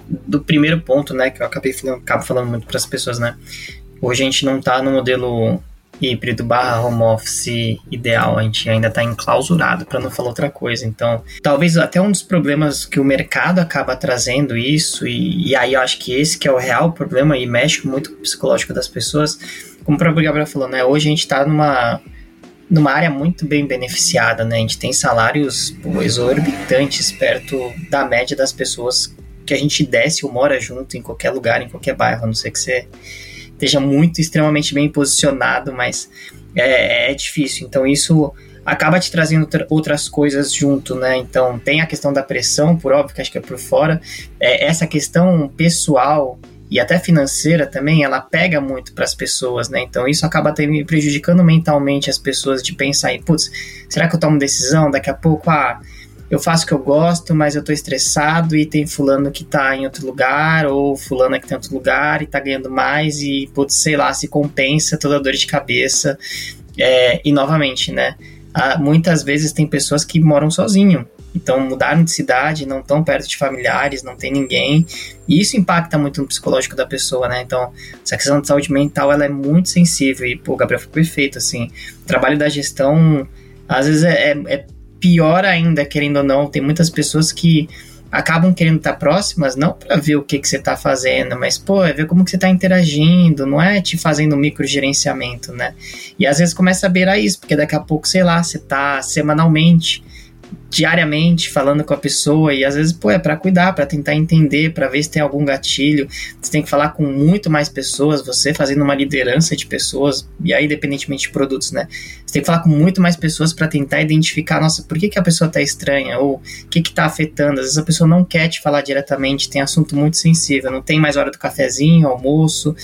do primeiro ponto, né, que eu acabei falando, acabo falando muito para as pessoas, né? Hoje a gente não tá no modelo híbrido barra home office ideal, a gente ainda está enclausurado, para não falar outra coisa. Então, talvez até um dos problemas que o mercado acaba trazendo isso, e, e aí eu acho que esse que é o real problema e mexe muito com o psicológico das pessoas, como o próprio Gabriel falou, né? Hoje a gente está numa numa área muito bem beneficiada, né? A gente tem salários pô, exorbitantes perto da média das pessoas que a gente desce ou mora junto em qualquer lugar, em qualquer bairro, a não ser que você esteja muito extremamente bem posicionado, mas é, é difícil. Então isso acaba te trazendo outras coisas junto, né? Então tem a questão da pressão, por óbvio que acho que é por fora, é, essa questão pessoal e até financeira também, ela pega muito para as pessoas, né? Então isso acaba também prejudicando mentalmente as pessoas de pensar em, putz, será que eu tomo decisão? Daqui a pouco, ah, eu faço o que eu gosto, mas eu tô estressado e tem fulano que tá em outro lugar, ou fulano que tá em outro lugar e tá ganhando mais e, putz, sei lá, se compensa toda a dor de cabeça. É, e novamente, né? Ah, muitas vezes tem pessoas que moram sozinho, então mudaram de cidade, não estão perto de familiares, não tem ninguém. E isso impacta muito no psicológico da pessoa, né? Então, essa questão de saúde mental, ela é muito sensível. E, pô, o Gabriel foi perfeito, assim. O trabalho da gestão, às vezes, é, é, é pior ainda, querendo ou não. Tem muitas pessoas que acabam querendo estar próximas, não para ver o que, que você está fazendo, mas, pô, é ver como que você está interagindo, não é te fazendo microgerenciamento, né? E às vezes começa a beirar isso, porque daqui a pouco, sei lá, você está semanalmente diariamente falando com a pessoa e às vezes, pô, é para cuidar, para tentar entender, para ver se tem algum gatilho. Você tem que falar com muito mais pessoas, você fazendo uma liderança de pessoas, e aí, independentemente de produtos, né? Você tem que falar com muito mais pessoas para tentar identificar, nossa, por que, que a pessoa tá estranha? Ou o que que tá afetando? Às vezes a pessoa não quer te falar diretamente, tem assunto muito sensível, não tem mais hora do cafezinho, almoço,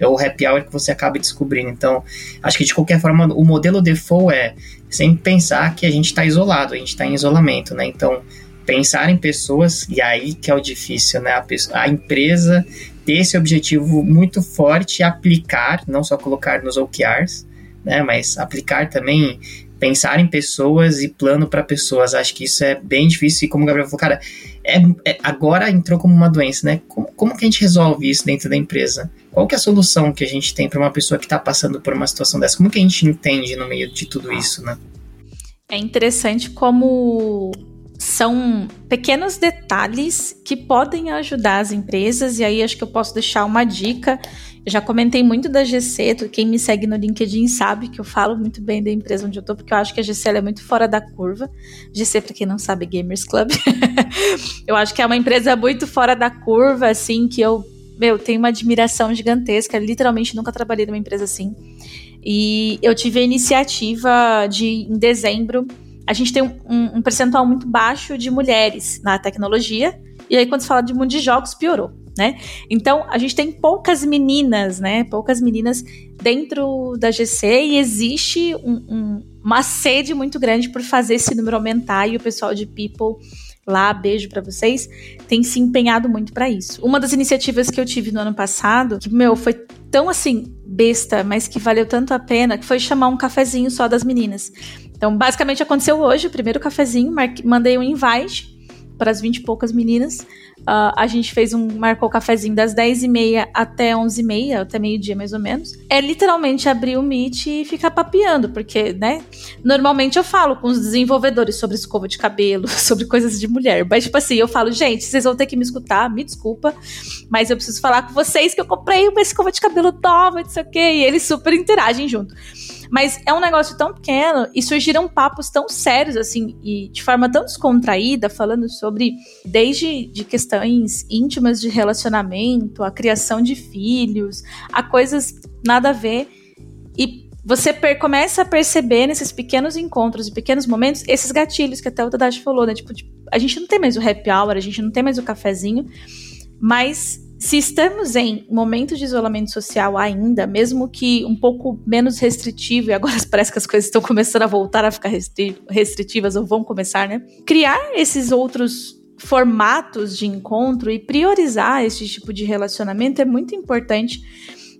é o happy hour que você acaba descobrindo. Então, acho que de qualquer forma, o modelo default é sempre pensar que a gente está isolado, a gente está em isolamento, né? Então, pensar em pessoas, e aí que é o difícil, né? A, pessoa, a empresa ter esse objetivo muito forte e aplicar, não só colocar nos OKRs, né? Mas aplicar também pensar em pessoas e plano para pessoas. Acho que isso é bem difícil. E como o Gabriel falou, cara, é, é, agora entrou como uma doença, né? Como, como que a gente resolve isso dentro da empresa? Qual que é a solução que a gente tem para uma pessoa que está passando por uma situação dessa? Como que a gente entende no meio de tudo isso, né? É interessante como são pequenos detalhes que podem ajudar as empresas, e aí acho que eu posso deixar uma dica. Eu já comentei muito da GC, quem me segue no LinkedIn sabe que eu falo muito bem da empresa onde eu tô, porque eu acho que a GC é muito fora da curva. GC, para quem não sabe, é Gamers Club. eu acho que é uma empresa muito fora da curva, assim, que eu, meu, tenho uma admiração gigantesca. literalmente nunca trabalhei numa empresa assim. E eu tive a iniciativa de, em dezembro, a gente tem um, um, percentual muito baixo de mulheres na tecnologia. E aí, quando se fala de mundo de jogos, piorou. Né? Então, a gente tem poucas meninas, né? Poucas meninas dentro da GC e existe um, uma sede muito grande por fazer esse número aumentar e o pessoal de People lá, beijo para vocês, tem se empenhado muito para isso. Uma das iniciativas que eu tive no ano passado, que, meu, foi tão assim, besta, mas que valeu tanto a pena, que foi chamar um cafezinho só das meninas. Então, basicamente aconteceu hoje, o primeiro cafezinho, mandei um invite para as 20 e poucas meninas. Uh, a gente fez um, marcou o cafezinho das 10h30 até 11h30, até meio-dia mais ou menos. É literalmente abrir o Meet e ficar papeando, porque, né? Normalmente eu falo com os desenvolvedores sobre escova de cabelo, sobre coisas de mulher. Mas, tipo assim, eu falo, gente, vocês vão ter que me escutar, me desculpa, mas eu preciso falar com vocês que eu comprei uma escova de cabelo nova, não sei o quê, e eles super interagem junto. Mas é um negócio tão pequeno e surgiram papos tão sérios, assim, e de forma tão descontraída, falando sobre desde de questões íntimas de relacionamento, a criação de filhos, a coisas nada a ver. E você começa a perceber nesses pequenos encontros e pequenos momentos esses gatilhos que até o Tadashi falou, né? Tipo, tipo, a gente não tem mais o happy hour, a gente não tem mais o cafezinho, mas se estamos em momentos de isolamento social ainda, mesmo que um pouco menos restritivo, e agora parece que as coisas estão começando a voltar a ficar restritivas, ou vão começar, né? Criar esses outros formatos de encontro e priorizar esse tipo de relacionamento é muito importante.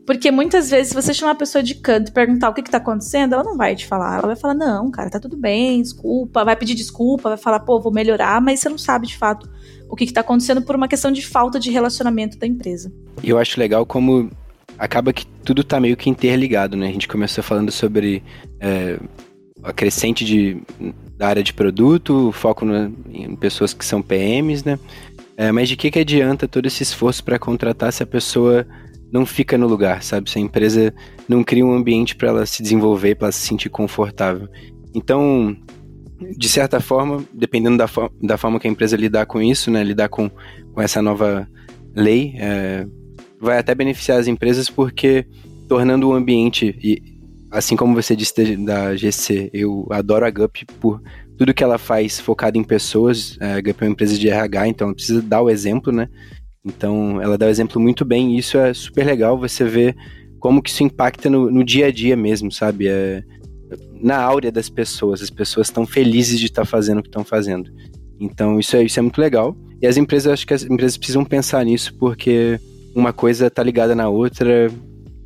Porque muitas vezes, se você chamar a pessoa de canto e perguntar o que, está acontecendo, ela não vai te falar. Ela vai falar, não, cara, tá tudo bem, desculpa, vai pedir desculpa, vai falar, pô, vou melhorar, mas você não sabe de fato o que está acontecendo por uma questão de falta de relacionamento da empresa. Eu acho legal como acaba que tudo está meio que interligado, né? A gente começou falando sobre é, a crescente de, da área de produto, foco no, em pessoas que são PMs, né? É, mas de que, que adianta todo esse esforço para contratar se a pessoa não fica no lugar, sabe? Se a empresa não cria um ambiente para ela se desenvolver, para ela se sentir confortável. Então, de certa forma, dependendo da, da forma que a empresa lidar com isso, né, lidar com, com essa nova lei, é, vai até beneficiar as empresas porque tornando o ambiente, e assim como você disse da GC, eu adoro a GUP por tudo que ela faz focado em pessoas, é, a GUP é uma empresa de RH, então precisa dar o exemplo, né, então ela dá o exemplo muito bem e isso é super legal você ver como que isso impacta no, no dia a dia mesmo, sabe, é na áurea das pessoas. As pessoas estão felizes de estar tá fazendo o que estão fazendo. Então isso é, isso é muito legal. E as empresas, acho que as empresas precisam pensar nisso, porque uma coisa está ligada na outra.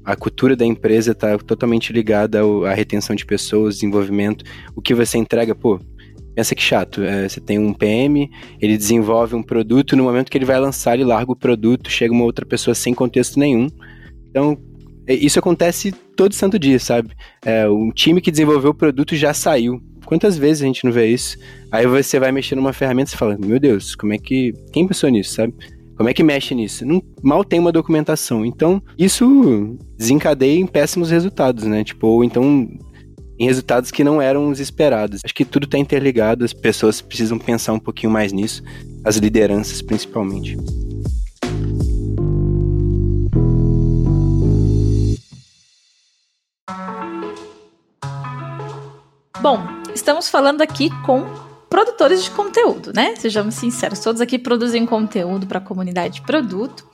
A cultura da empresa está totalmente ligada à retenção de pessoas, desenvolvimento. O que você entrega, pô, pensa que chato. É, você tem um PM, ele desenvolve um produto, no momento que ele vai lançar, ele larga o produto, chega uma outra pessoa sem contexto nenhum. Então, isso acontece todo santo dia, sabe? É, o time que desenvolveu o produto já saiu. Quantas vezes a gente não vê isso? Aí você vai mexer numa ferramenta e fala, meu Deus, como é que. Quem pensou nisso, sabe? Como é que mexe nisso? Não, mal tem uma documentação. Então, isso desencadeia em péssimos resultados, né? Tipo, ou então em resultados que não eram os esperados. Acho que tudo está interligado, as pessoas precisam pensar um pouquinho mais nisso, as lideranças principalmente. Bom, estamos falando aqui com produtores de conteúdo, né? Sejamos sinceros, todos aqui produzem conteúdo para a comunidade de produto.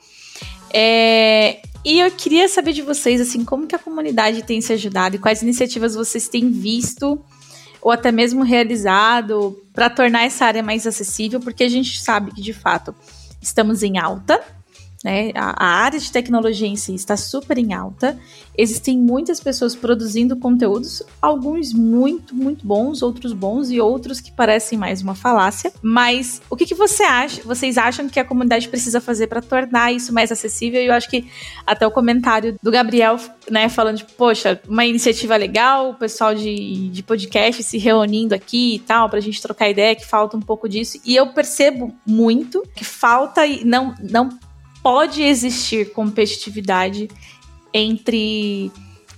É, e eu queria saber de vocês, assim, como que a comunidade tem se ajudado e quais iniciativas vocês têm visto ou até mesmo realizado para tornar essa área mais acessível, porque a gente sabe que, de fato, estamos em alta, né? A, a, área de tecnologia em si está super em alta. Existem muitas pessoas produzindo conteúdos, alguns muito, muito bons, outros bons e outros que parecem mais uma falácia. Mas o que, que você acha? Vocês acham que a comunidade precisa fazer para tornar isso mais acessível? E eu acho que até o comentário do Gabriel, né, falando de, poxa, uma iniciativa legal, o pessoal de, de podcast se reunindo aqui e tal, para a gente trocar ideia, que falta um pouco disso. E eu percebo muito que falta e não, não pode existir competitividade entre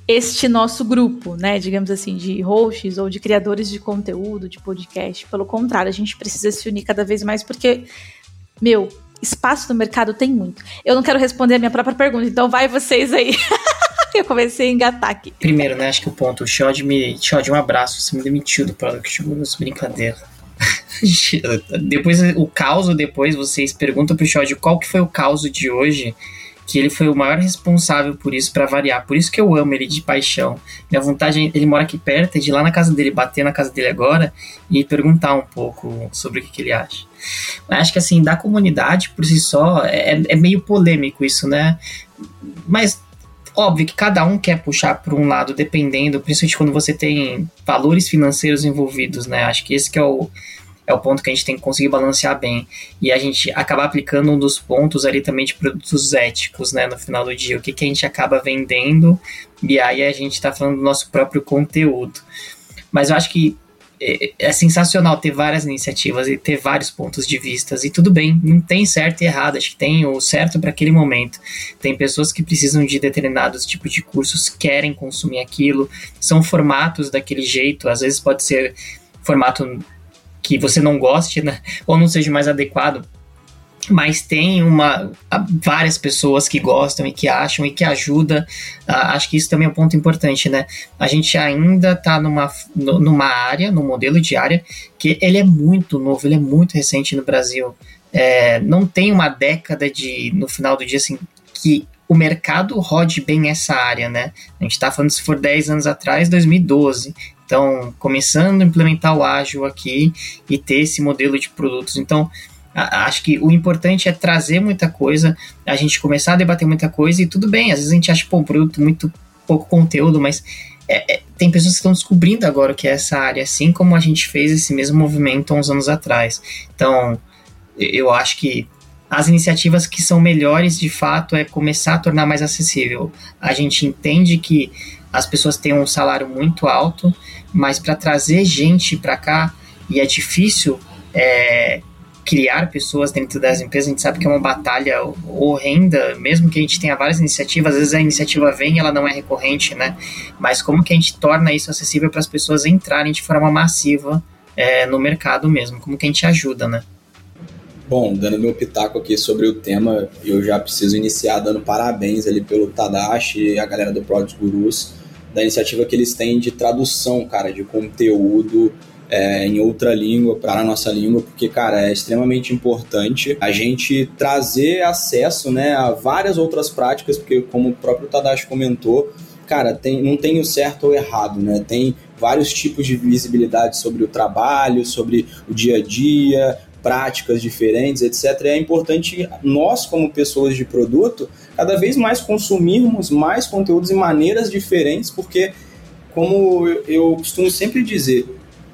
este nosso grupo, né, digamos assim, de hosts ou de criadores de conteúdo, de podcast. Pelo contrário, a gente precisa se unir cada vez mais porque, meu, espaço no mercado tem muito. Eu não quero responder a minha própria pergunta, então vai vocês aí. Eu comecei a engatar aqui. Primeiro, né, acho que o ponto, o Shod me. Shod, um abraço, você me demitiu do Product Gurus, brincadeira. depois, o caos, depois vocês perguntam pro Shod qual que foi o caos de hoje, que ele foi o maior responsável por isso, para variar. Por isso que eu amo ele de paixão. Minha vontade, ele mora aqui perto, é de ir lá na casa dele, bater na casa dele agora e perguntar um pouco sobre o que, que ele acha. Mas acho que assim, da comunidade por si só, é, é meio polêmico isso, né? Mas Óbvio que cada um quer puxar para um lado, dependendo, principalmente quando você tem valores financeiros envolvidos, né? Acho que esse que é o, é o ponto que a gente tem que conseguir balancear bem. E a gente acabar aplicando um dos pontos ali também de produtos éticos, né? No final do dia, o que, que a gente acaba vendendo, e aí a gente está falando do nosso próprio conteúdo. Mas eu acho que é, é, sensacional ter várias iniciativas e ter vários pontos de vistas. E tudo bem, não tem certo e errado, acho que tem o certo para aquele momento. Tem pessoas que precisam de determinados tipos de cursos, querem consumir aquilo, são formatos daquele jeito, às vezes pode ser formato que você não goste, né, ou não seja mais adequado mas tem uma várias pessoas que gostam e que acham e que ajuda. Uh, acho que isso também é um ponto importante, né? A gente ainda está numa, numa área, num modelo de área que ele é muito novo, ele é muito recente no Brasil. É, não tem uma década de no final do dia assim que o mercado rode bem essa área, né? A gente está falando se for 10 anos atrás, 2012. Então, começando a implementar o ágil aqui e ter esse modelo de produtos. Então, Acho que o importante é trazer muita coisa, a gente começar a debater muita coisa e tudo bem. Às vezes a gente acha, pô, um produto muito pouco conteúdo, mas é, é, tem pessoas que estão descobrindo agora o que é essa área, assim como a gente fez esse mesmo movimento há uns anos atrás. Então, eu acho que as iniciativas que são melhores, de fato, é começar a tornar mais acessível. A gente entende que as pessoas têm um salário muito alto, mas para trazer gente para cá, e é difícil é, criar pessoas dentro das empresas, a gente sabe que é uma batalha horrenda, mesmo que a gente tenha várias iniciativas, às vezes a iniciativa vem e ela não é recorrente, né? Mas como que a gente torna isso acessível para as pessoas entrarem de forma massiva é, no mercado mesmo? Como que a gente ajuda, né? Bom, dando meu pitaco aqui sobre o tema, eu já preciso iniciar dando parabéns ali pelo Tadashi e a galera do Product Gurus, da iniciativa que eles têm de tradução, cara, de conteúdo é, em outra língua para a nossa língua, porque, cara, é extremamente importante a gente trazer acesso né, a várias outras práticas, porque, como o próprio Tadashi comentou, cara, tem, não tem o certo ou errado, né? Tem vários tipos de visibilidade sobre o trabalho, sobre o dia a dia, práticas diferentes, etc. E é importante nós, como pessoas de produto, cada vez mais consumirmos mais conteúdos e maneiras diferentes, porque, como eu costumo sempre dizer,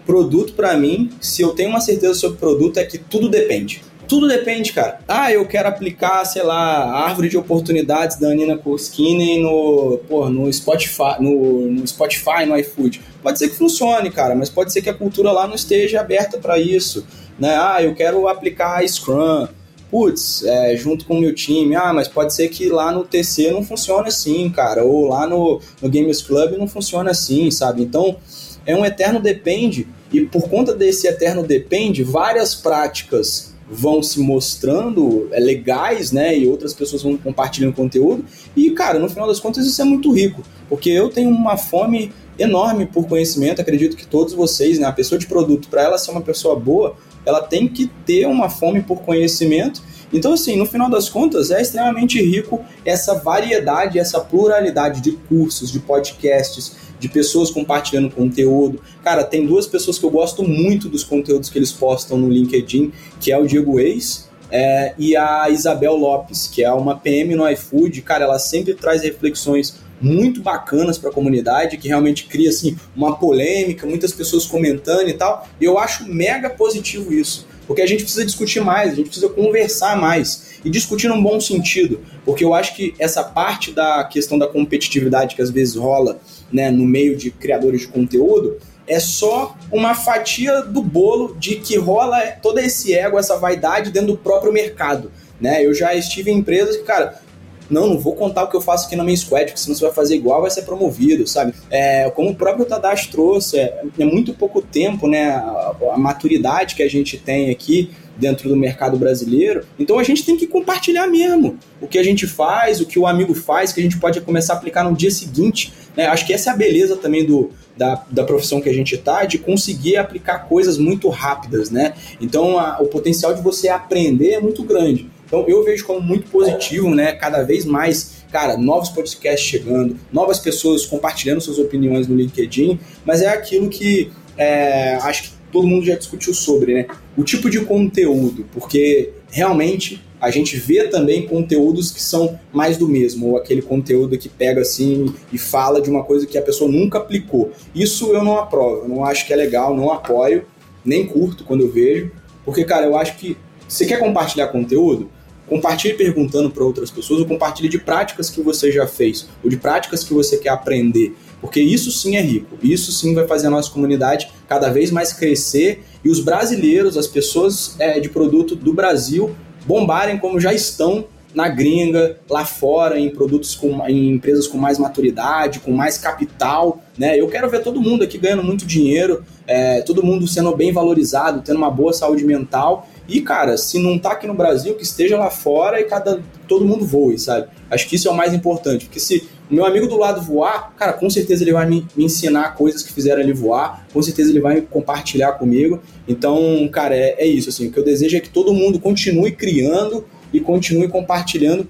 Produto, para mim, se eu tenho uma certeza sobre produto, é que tudo depende. Tudo depende, cara. Ah, eu quero aplicar, sei lá, a árvore de oportunidades da Nina Koskinen no, pô, no Spotify, no, no Spotify, no iFood. Pode ser que funcione, cara, mas pode ser que a cultura lá não esteja aberta para isso. Né? Ah, eu quero aplicar Scrum. Putz, é, junto com o meu time, ah, mas pode ser que lá no TC não funcione assim, cara, ou lá no, no Games Club não funcione assim, sabe? Então, é um eterno depende e por conta desse eterno depende, várias práticas vão se mostrando é, legais, né? E outras pessoas vão compartilhando conteúdo. E, cara, no final das contas, isso é muito rico. Porque eu tenho uma fome enorme por conhecimento. Acredito que todos vocês, né? A pessoa de produto, para ela ser uma pessoa boa, ela tem que ter uma fome por conhecimento. Então, assim, no final das contas, é extremamente rico essa variedade, essa pluralidade de cursos, de podcasts, de pessoas compartilhando conteúdo. Cara, tem duas pessoas que eu gosto muito dos conteúdos que eles postam no LinkedIn, que é o Diego Eis é, e a Isabel Lopes, que é uma PM no iFood. Cara, ela sempre traz reflexões muito bacanas para a comunidade, que realmente cria assim uma polêmica, muitas pessoas comentando e tal. E eu acho mega positivo isso, porque a gente precisa discutir mais, a gente precisa conversar mais e discutir num bom sentido, porque eu acho que essa parte da questão da competitividade que às vezes rola, né, no meio de criadores de conteúdo, é só uma fatia do bolo de que rola todo esse ego, essa vaidade dentro do próprio mercado. Né? Eu já estive em empresas que, cara, não, não vou contar o que eu faço aqui na minha squad, porque senão você vai fazer igual, vai ser promovido, sabe? É, como o próprio Tadashi trouxe, é, é muito pouco tempo, né? A, a, maturidade que a gente tem aqui dentro do mercado brasileiro. Então a gente tem que compartilhar mesmo o que a gente faz, o que o amigo faz, que a gente pode começar a aplicar no dia seguinte. Né? Acho que essa é a beleza também do, da, da profissão que a gente está, de conseguir aplicar coisas muito rápidas, né? Então a, o potencial de você aprender é muito grande. Então eu vejo como muito positivo, né? Cada vez mais, cara, novos podcasts chegando, novas pessoas compartilhando suas opiniões no LinkedIn, mas é aquilo que é, acho que todo mundo já discutiu sobre, né? O tipo de conteúdo, porque realmente a gente vê também conteúdos que são mais do mesmo, ou aquele conteúdo que pega assim e fala de uma coisa que a pessoa nunca aplicou. Isso eu não aprovo, eu não acho que é legal, não apoio, nem curto quando eu vejo, porque, cara, eu acho que você quer compartilhar conteúdo, Compartilhe perguntando para outras pessoas ou compartilhe de práticas que você já fez ou de práticas que você quer aprender. Porque isso sim é rico, isso sim vai fazer a nossa comunidade cada vez mais crescer e os brasileiros, as pessoas é, de produto do Brasil, bombarem como já estão na gringa, lá fora, em produtos com em empresas com mais maturidade, com mais capital, né? Eu quero ver todo mundo aqui ganhando muito dinheiro, é, todo mundo sendo bem valorizado, tendo uma boa saúde mental e, cara, se não tá aqui no Brasil, que esteja lá fora e cada todo mundo voe, sabe? Acho que isso é o mais importante. Porque se meu amigo do lado voar, cara, com certeza ele vai me, me ensinar coisas que fizeram ele voar, com certeza ele vai compartilhar comigo. Então, cara, é, é isso. Assim, o que eu desejo é que todo mundo continue criando e continue compartilhando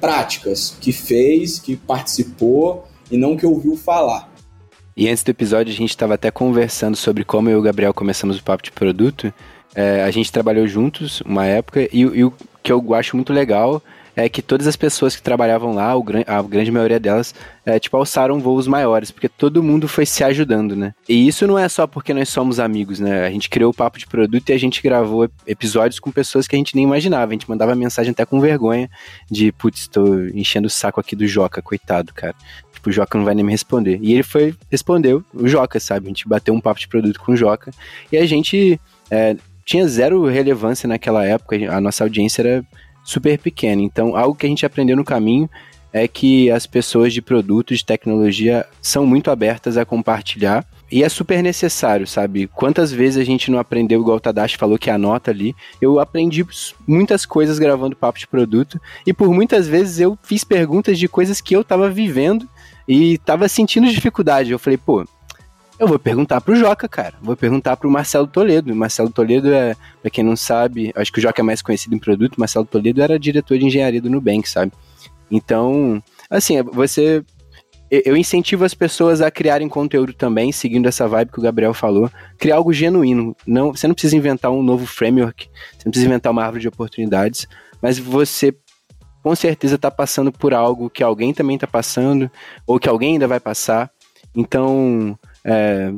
práticas que fez, que participou e não que ouviu falar. E antes do episódio, a gente estava até conversando sobre como eu e o Gabriel começamos o papo de produto. É, a gente trabalhou juntos uma época e, e, o que eu acho muito legal é que todas as pessoas que trabalhavam lá, a grande maioria delas, é, tipo, alçaram voos maiores, porque todo mundo foi se ajudando, né? E isso não é só porque nós somos amigos, né? A gente criou o Papo de Produto e a gente gravou episódios com pessoas que a gente nem imaginava. A gente mandava mensagem até com vergonha de, putz, tô enchendo o saco aqui do Joca, coitado, cara. Tipo, o Joca não vai nem me responder. E ele foi, respondeu o Joca, sabe? A gente bateu um papo de produto com o Joca e a gente é, tinha zero relevância naquela época, a nossa audiência era super pequena. Então, algo que a gente aprendeu no caminho é que as pessoas de produtos, de tecnologia, são muito abertas a compartilhar. E é super necessário, sabe? Quantas vezes a gente não aprendeu, igual o Tadashi falou que anota ali. Eu aprendi muitas coisas gravando papo de produto. E por muitas vezes eu fiz perguntas de coisas que eu tava vivendo e tava sentindo dificuldade. Eu falei, pô, eu vou perguntar pro Joca, cara. Vou perguntar pro Marcelo Toledo. Marcelo Toledo é, pra quem não sabe, acho que o Joca é mais conhecido em produto. Marcelo Toledo era diretor de engenharia do Nubank, sabe? Então, assim, você. Eu incentivo as pessoas a criarem conteúdo também, seguindo essa vibe que o Gabriel falou. Criar algo genuíno. Não, você não precisa inventar um novo framework, você não precisa inventar uma árvore de oportunidades, mas você com certeza está passando por algo que alguém também está passando, ou que alguém ainda vai passar. Então, é,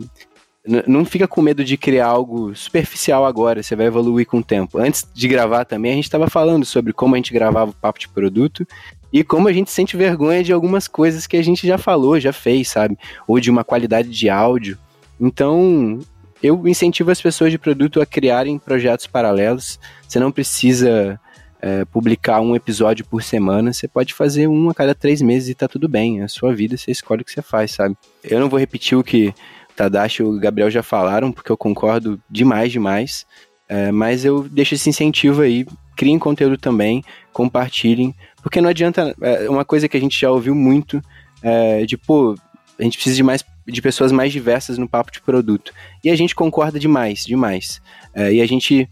não fica com medo de criar algo superficial agora, você vai evoluir com o tempo. Antes de gravar também, a gente estava falando sobre como a gente gravava o papo de produto e como a gente sente vergonha de algumas coisas que a gente já falou, já fez, sabe? Ou de uma qualidade de áudio. Então, eu incentivo as pessoas de produto a criarem projetos paralelos. Você não precisa é, publicar um episódio por semana, você pode fazer um a cada três meses e tá tudo bem. É a sua vida, você escolhe o que você faz, sabe? Eu não vou repetir o que Tadashi e o Gabriel já falaram, porque eu concordo demais, demais. É, mas eu deixo esse incentivo aí, criem conteúdo também, compartilhem, porque não adianta, é, uma coisa que a gente já ouviu muito, é, de, pô, a gente precisa de mais de pessoas mais diversas no papo de produto. E a gente concorda demais, demais. É, e a gente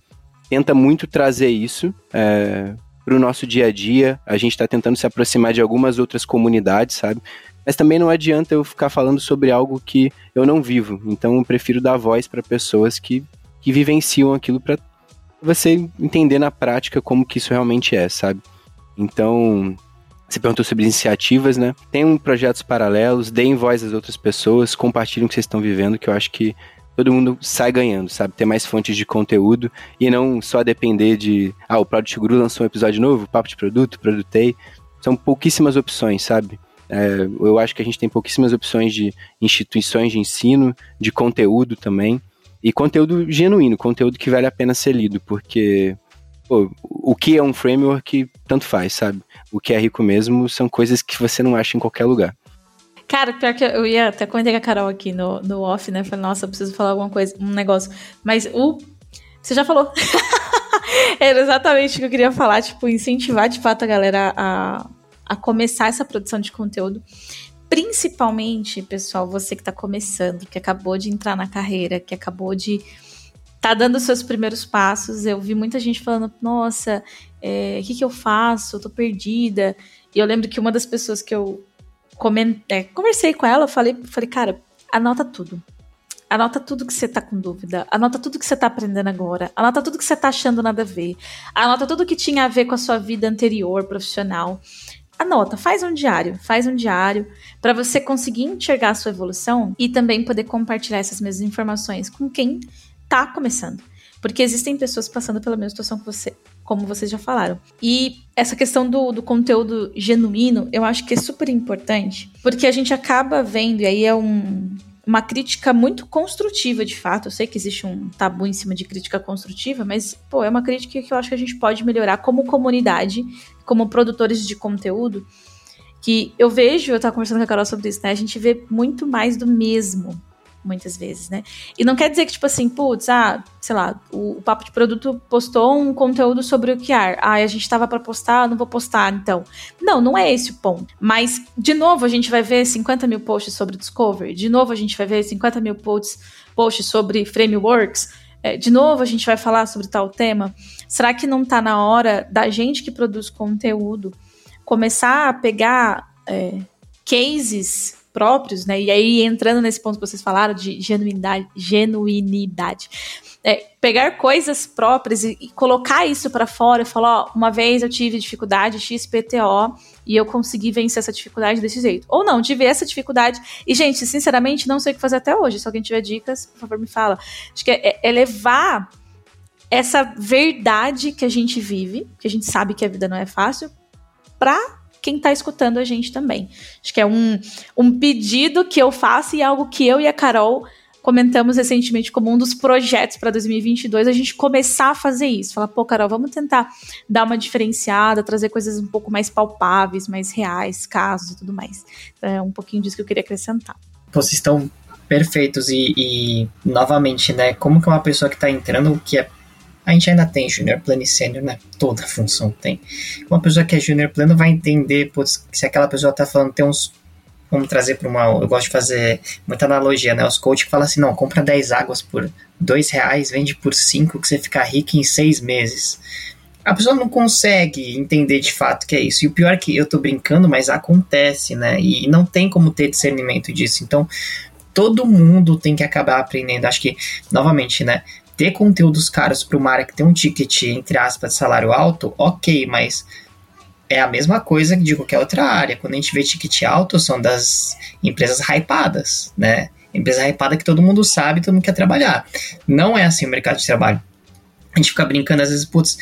tenta muito trazer isso é, para o nosso dia a dia. A gente está tentando se aproximar de algumas outras comunidades, sabe? Mas também não adianta eu ficar falando sobre algo que eu não vivo. Então eu prefiro dar voz para pessoas que, que vivenciam aquilo para você entender na prática como que isso realmente é, sabe? Então, você perguntou sobre iniciativas, né? Tem um projetos paralelos, deem voz às outras pessoas, compartilhem o que vocês estão vivendo, que eu acho que todo mundo sai ganhando, sabe? Ter mais fontes de conteúdo e não só depender de, ah, o Product Guru lançou um episódio novo, papo de produto, produtei. São pouquíssimas opções, sabe? É, eu acho que a gente tem pouquíssimas opções de instituições de ensino, de conteúdo também. E conteúdo genuíno, conteúdo que vale a pena ser lido, porque pô, o que é um framework, tanto faz, sabe? O que é rico mesmo são coisas que você não acha em qualquer lugar. Cara, pior que eu ia até comentei com a Carol aqui no, no off, né? Falei, nossa, eu preciso falar alguma coisa, um negócio. Mas o. Você já falou. Era exatamente o que eu queria falar, tipo, incentivar de fato a galera a, a começar essa produção de conteúdo. Principalmente, pessoal, você que está começando, que acabou de entrar na carreira, que acabou de tá dando os seus primeiros passos. Eu vi muita gente falando, nossa, é, o que, que eu faço? Eu tô perdida. E eu lembro que uma das pessoas que eu comentei, é, conversei com ela, falei, falei, cara, anota tudo. Anota tudo que você tá com dúvida. Anota tudo que você tá aprendendo agora. Anota tudo que você tá achando nada a ver. Anota tudo que tinha a ver com a sua vida anterior, profissional anota, faz um diário, faz um diário para você conseguir enxergar a sua evolução e também poder compartilhar essas mesmas informações com quem tá começando. Porque existem pessoas passando pela mesma situação que você, como vocês já falaram. E essa questão do, do conteúdo genuíno, eu acho que é super importante, porque a gente acaba vendo, e aí é um, uma crítica muito construtiva, de fato. Eu sei que existe um tabu em cima de crítica construtiva, mas, pô, é uma crítica que eu acho que a gente pode melhorar como comunidade, como produtores de conteúdo. Que eu vejo, eu tava conversando com a Carol sobre isso, né? A gente vê muito mais do mesmo muitas vezes, né? E não quer dizer que, tipo assim, putz, ah, sei lá, o, o Papo de Produto postou um conteúdo sobre o QR. Ah, a gente tava para postar, não vou postar, então. Não, não é esse o ponto. Mas, de novo, a gente vai ver 50 mil posts sobre Discovery. De novo, a gente vai ver 50 mil posts, posts sobre frameworks. É, de novo, a gente vai falar sobre tal tema. Será que não tá na hora da gente que produz conteúdo começar a pegar é, cases próprios, né? E aí, entrando nesse ponto que vocês falaram de genuinidade, genuinidade é, pegar coisas próprias e, e colocar isso para fora e falar, ó, uma vez eu tive dificuldade XPTO e eu consegui vencer essa dificuldade desse jeito. Ou não, tive essa dificuldade e, gente, sinceramente, não sei o que fazer até hoje. Se alguém tiver dicas, por favor, me fala. Acho que é, é levar essa verdade que a gente vive, que a gente sabe que a vida não é fácil, pra quem está escutando a gente também. Acho que é um, um pedido que eu faço e é algo que eu e a Carol comentamos recentemente como um dos projetos para 2022 a gente começar a fazer isso. Falar, pô, Carol, vamos tentar dar uma diferenciada, trazer coisas um pouco mais palpáveis, mais reais, casos e tudo mais. Então, é um pouquinho disso que eu queria acrescentar. Vocês estão perfeitos e, e novamente, né, como que uma pessoa que está entrando, que é a gente ainda tem Junior Plano e Sênior, né? Toda função tem. Uma pessoa que é Junior Plano vai entender, putz, se aquela pessoa tá falando, tem uns. Vamos trazer para uma. Eu gosto de fazer muita analogia, né? Os coaches que falam assim: não, compra 10 águas por 2 reais, vende por 5, que você fica rico em 6 meses. A pessoa não consegue entender de fato que é isso. E o pior é que eu tô brincando, mas acontece, né? E não tem como ter discernimento disso. Então, todo mundo tem que acabar aprendendo. Acho que, novamente, né? Ter conteúdos caros para uma área que tem um ticket, entre aspas, de salário alto, ok, mas é a mesma coisa de qualquer outra área. Quando a gente vê ticket alto, são das empresas hypadas, né? Empresa hypada que todo mundo sabe, todo mundo quer trabalhar. Não é assim o mercado de trabalho. A gente fica brincando, às vezes, putz,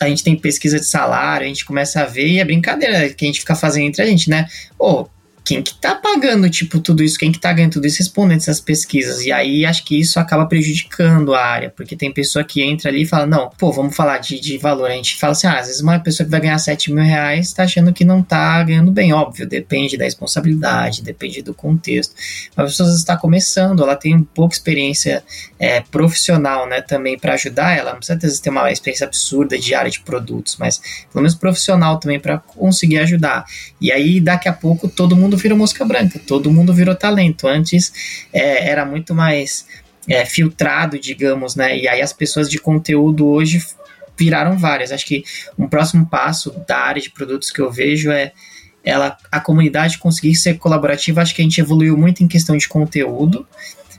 a gente tem pesquisa de salário, a gente começa a ver e é brincadeira que a gente fica fazendo entre a gente, né? Pô, quem que tá pagando, tipo, tudo isso, quem que tá ganhando tudo isso respondendo essas pesquisas. E aí acho que isso acaba prejudicando a área, porque tem pessoa que entra ali e fala, não, pô, vamos falar de, de valor. A gente fala assim, ah, às vezes uma pessoa que vai ganhar 7 mil reais tá achando que não tá ganhando bem, óbvio, depende da responsabilidade, depende do contexto. Mas a pessoa está começando, ela tem pouca experiência é, profissional, né, também para ajudar ela, não precisa ter uma experiência absurda de área de produtos, mas pelo menos profissional também para conseguir ajudar. E aí daqui a pouco todo mundo mundo virou mosca branca, todo mundo virou talento. Antes é, era muito mais é, filtrado, digamos, né? E aí as pessoas de conteúdo hoje viraram várias. Acho que um próximo passo da área de produtos que eu vejo é ela, a comunidade conseguir ser colaborativa. Acho que a gente evoluiu muito em questão de conteúdo,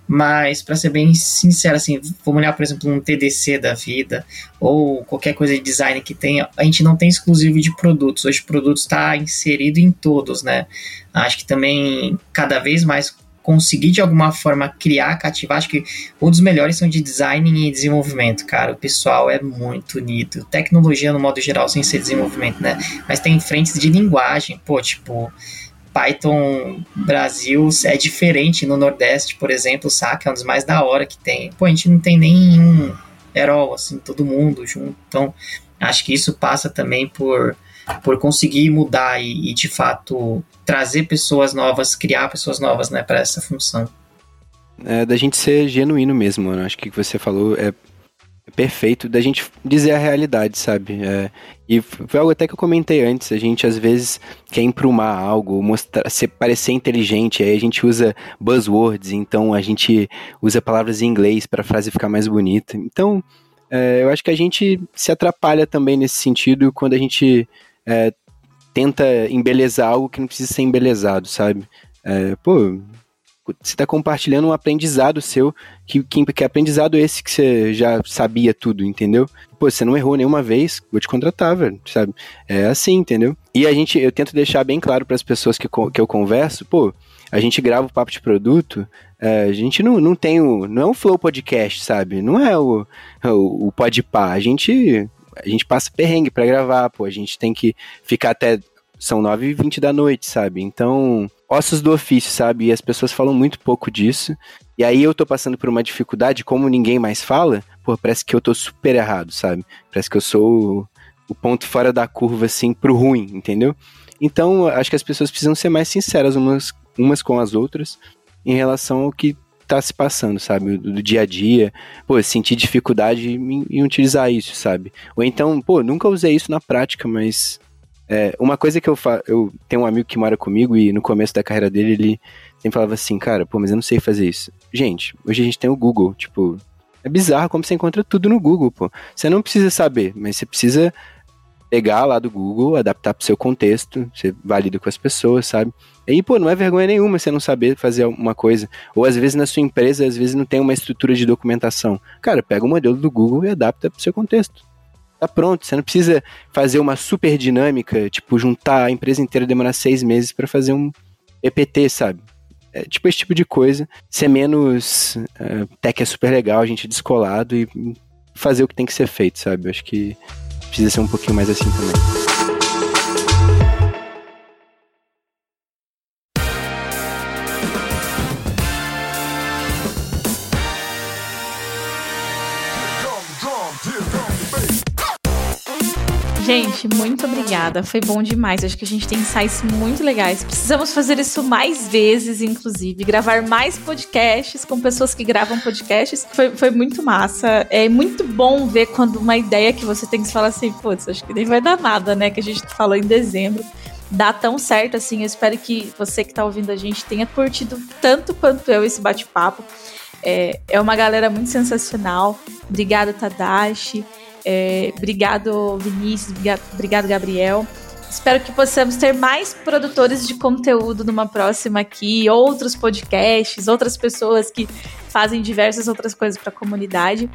Mas, para ser bem sincero, assim, vamos olhar, por exemplo, um TDC da vida ou qualquer coisa de design que tenha, a gente não tem exclusivo de produtos. Hoje, produtos está inserido em todos, né? Acho que também, cada vez mais, conseguir de alguma forma criar, cativar. Acho que um dos melhores são de design e desenvolvimento, cara. O pessoal é muito unido. Tecnologia, no modo geral, sem ser desenvolvimento, né? Mas tem frentes de linguagem, pô, tipo. Python Brasil é diferente no Nordeste, por exemplo, saca? É um dos mais da hora que tem. Pô, a gente não tem nenhum herói, assim, todo mundo junto. Então, acho que isso passa também por, por conseguir mudar e, e de fato trazer pessoas novas, criar pessoas novas, né, para essa função. É, da gente ser genuíno mesmo, mano. Acho que o que você falou é perfeito da gente dizer a realidade, sabe? É, e foi algo até que eu comentei antes. A gente às vezes quer emprumar algo, mostrar, ser, parecer inteligente. Aí a gente usa buzzwords, então a gente usa palavras em inglês para a frase ficar mais bonita. Então, é, eu acho que a gente se atrapalha também nesse sentido quando a gente é, tenta embelezar algo que não precisa ser embelezado, sabe? É, pô, você está compartilhando um aprendizado seu, que, que, que aprendizado esse que você já sabia tudo, entendeu? Pô, você não errou nenhuma vez, vou te contratar, velho, sabe? É assim, entendeu? E a gente, eu tento deixar bem claro para as pessoas que, que eu converso, pô, a gente grava o papo de produto, é, a gente não, não tem o, não é um flow podcast, sabe? Não é o, o, o podpar, a gente, a gente passa perrengue para gravar, pô, a gente tem que ficar até são 9 e 20 da noite, sabe? Então, ossos do ofício, sabe? E as pessoas falam muito pouco disso. E aí eu tô passando por uma dificuldade, como ninguém mais fala, pô, parece que eu tô super errado, sabe? Parece que eu sou o, ponto fora da curva, assim, pro ruim, entendeu? Então, acho que as pessoas precisam ser mais sinceras umas, umas com as outras em relação ao que tá se passando, sabe? Do, do dia a dia. Pô, sentir dificuldade em, em, utilizar isso, sabe? Ou então, pô, nunca usei isso na prática, mas é, uma coisa que eu faço, eu tenho um amigo que mora comigo e no começo da carreira dele ele sempre falava assim, cara, pô, mas eu não sei fazer isso. Gente, hoje a gente tem o Google, tipo, é bizarro como você encontra tudo no Google, pô. Você não precisa saber, mas você precisa pegar lá do Google, adaptar pro seu contexto, você valida com as pessoas, sabe? E pô, não é vergonha nenhuma você não saber fazer uma coisa. Ou às vezes na sua empresa, às vezes não tem uma estrutura de documentação. Cara, pega o modelo do Google e adapta pro seu contexto tá pronto. Você não precisa fazer uma super dinâmica, tipo, juntar a empresa inteira e demorar seis meses para fazer um EPT, sabe? É, tipo, esse tipo de coisa. Ser menos. Uh, tech é super legal, a gente é descolado e fazer o que tem que ser feito, sabe? Eu acho que precisa ser um pouquinho mais assim também. Gente, muito obrigada. Foi bom demais. Acho que a gente tem insights muito legais. Precisamos fazer isso mais vezes, inclusive. Gravar mais podcasts com pessoas que gravam podcasts. Foi, foi muito massa. É muito bom ver quando uma ideia que você tem que falar assim, putz, acho que nem vai dar nada, né? Que a gente falou em dezembro dá tão certo assim. Eu espero que você que está ouvindo a gente tenha curtido tanto quanto eu esse bate-papo. É, é uma galera muito sensacional. Obrigada, Tadashi. É, obrigado, Vinícius. Obrigado, Gabriel. Espero que possamos ter mais produtores de conteúdo numa próxima aqui, outros podcasts, outras pessoas que fazem diversas outras coisas para a comunidade.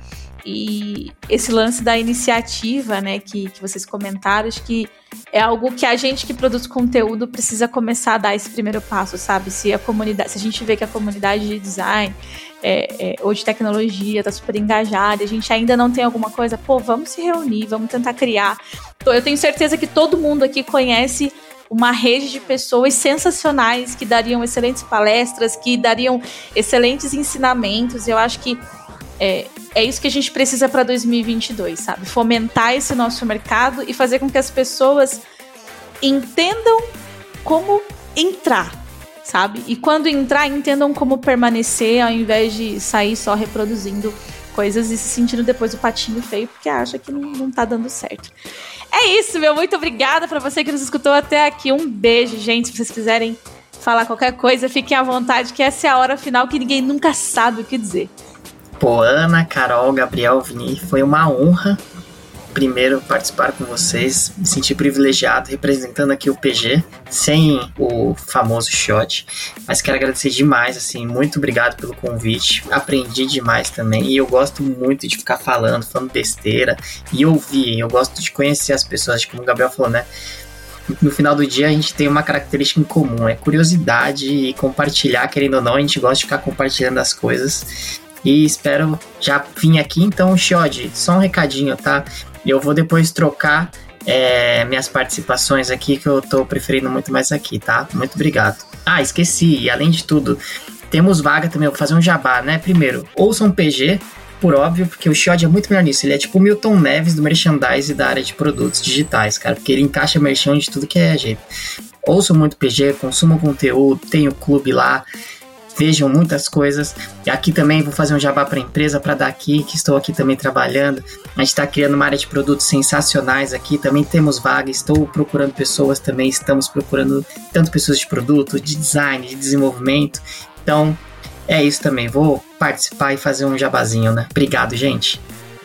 E esse lance da iniciativa, né, que, que vocês comentaram, acho que é algo que a gente que produz conteúdo precisa começar a dar esse primeiro passo, sabe? Se a comunidade, se a gente vê que a comunidade de design é, é, ou de tecnologia está super engajada, a gente ainda não tem alguma coisa, pô, vamos se reunir, vamos tentar criar. Eu tenho certeza que todo mundo aqui conhece uma rede de pessoas sensacionais que dariam excelentes palestras, que dariam excelentes ensinamentos. Eu acho que é, é isso que a gente precisa para 2022, sabe? Fomentar esse nosso mercado e fazer com que as pessoas entendam como entrar, sabe? E quando entrar, entendam como permanecer ao invés de sair só reproduzindo coisas e se sentindo depois o patinho feio porque acha que não, não tá dando certo. É isso, meu. Muito obrigada para você que nos escutou até aqui. Um beijo, gente. Se vocês quiserem falar qualquer coisa, fiquem à vontade, que essa é a hora final que ninguém nunca sabe o que dizer. Pô, Ana, Carol, Gabriel, Vini, foi uma honra primeiro participar com vocês, me senti privilegiado representando aqui o PG, sem o famoso shot, mas quero agradecer demais, assim, muito obrigado pelo convite, aprendi demais também, e eu gosto muito de ficar falando, falando besteira, e ouvir, eu gosto de conhecer as pessoas, como o Gabriel falou, né, no final do dia a gente tem uma característica em comum, é curiosidade e compartilhar, querendo ou não, a gente gosta de ficar compartilhando as coisas. E espero já vir aqui, então, Xiod, só um recadinho, tá? Eu vou depois trocar é, minhas participações aqui, que eu tô preferindo muito mais aqui, tá? Muito obrigado. Ah, esqueci, e além de tudo, temos vaga também, vou fazer um jabá, né? Primeiro, ouçam PG, por óbvio, porque o Shiod é muito melhor nisso. Ele é tipo o Milton Neves do merchandise da área de produtos digitais, cara, porque ele encaixa merchan de tudo que é jeito. Ouçam muito PG, consumam conteúdo, tem o clube lá, vejam muitas coisas. E aqui também vou fazer um jabá para a empresa para dar aqui, que estou aqui também trabalhando. A gente está criando uma área de produtos sensacionais aqui. Também temos vaga, estou procurando pessoas também. Estamos procurando tanto pessoas de produto, de design, de desenvolvimento. Então, é isso também. Vou participar e fazer um jabazinho, né? Obrigado, gente.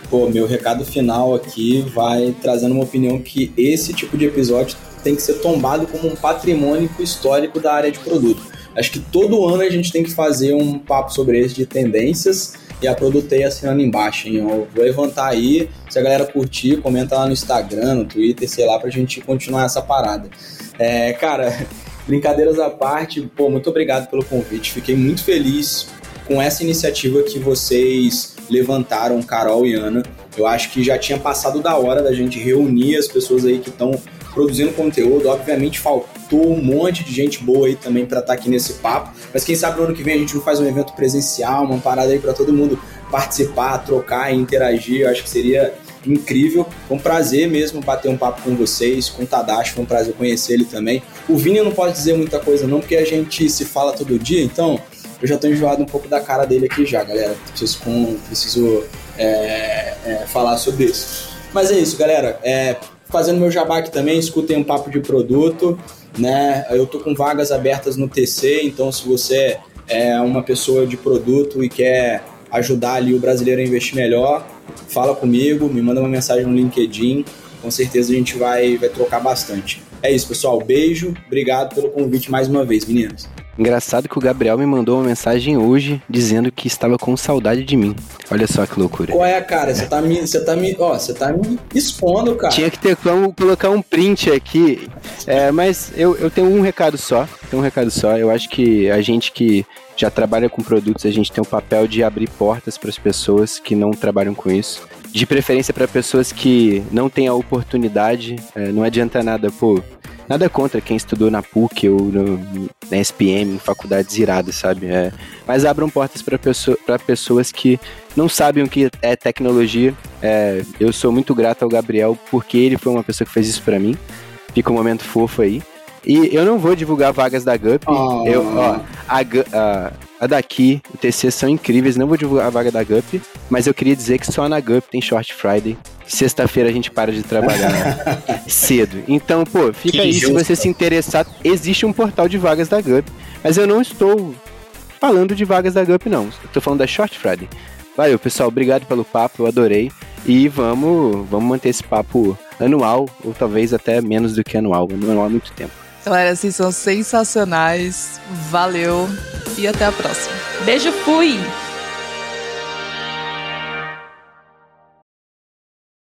Pô, meu recado final aqui vai trazendo uma opinião que esse tipo de episódio tem que ser tombado como um patrimônio histórico da área de produto. Acho que todo ano a gente tem que fazer um papo sobre esse de tendências e a Produtei assinando embaixo, hein? Eu vou levantar aí, se a galera curtir, comenta lá no Instagram, no Twitter, sei lá, pra gente continuar essa parada. É, cara, Brincadeiras à parte, pô, muito obrigado pelo convite. Fiquei muito feliz com essa iniciativa que vocês levantaram, Carol e Ana. Eu acho que já tinha passado da hora da gente reunir as pessoas aí que estão produzindo conteúdo. Obviamente faltou um monte de gente boa aí também para estar tá aqui nesse papo. Mas quem sabe no ano que vem a gente não faz um evento presencial, uma parada aí para todo mundo participar, trocar e interagir. Eu acho que seria incrível. Foi um prazer mesmo bater um papo com vocês, com o Tadashi, foi um prazer conhecer ele também. O Vini eu não posso dizer muita coisa não, porque a gente se fala todo dia, então eu já tô enjoado um pouco da cara dele aqui já, galera. Preciso, preciso é, é, falar sobre isso. Mas é isso, galera. É, fazendo meu jabá aqui também, escutem um papo de produto, né? Eu tô com vagas abertas no TC, então se você é uma pessoa de produto e quer ajudar ali o brasileiro a investir melhor, fala comigo, me manda uma mensagem no LinkedIn, com certeza a gente vai, vai trocar bastante. É isso, pessoal. Beijo, obrigado pelo convite mais uma vez, meninas. Engraçado que o Gabriel me mandou uma mensagem hoje dizendo que estava com saudade de mim. Olha só que loucura. Qual é, cara? Você tá me, você tá me, ó, você tá me expondo, cara. Tinha que ter como colocar um print aqui. É, mas eu, eu tenho um recado só. Tenho um recado só. Eu acho que a gente que já trabalha com produtos, a gente tem o papel de abrir portas para as pessoas que não trabalham com isso. De preferência para pessoas que não têm a oportunidade. É, não adianta nada, pô. Nada contra quem estudou na PUC ou no, na SPM, em faculdades iradas, sabe? É, mas abram portas para pessoa, pessoas que não sabem o que é tecnologia. É, eu sou muito grato ao Gabriel porque ele foi uma pessoa que fez isso para mim. Fica um momento fofo aí. E eu não vou divulgar vagas da GUP. Oh. Eu, ó, a, a, a daqui, o TC são incríveis. Não vou divulgar a vaga da GUP, mas eu queria dizer que só na GUP tem Short Friday. Sexta-feira a gente para de trabalhar cedo. Então, pô, fica que aí. Justo. Se você se interessar, existe um portal de vagas da GUP. Mas eu não estou falando de vagas da GUP, não. Estou falando da Short Friday. Valeu, pessoal. Obrigado pelo papo, eu adorei. E vamos, vamos manter esse papo anual, ou talvez até menos do que anual. Anual há muito tempo. Galera, vocês são sensacionais. Valeu e até a próxima. Beijo, fui!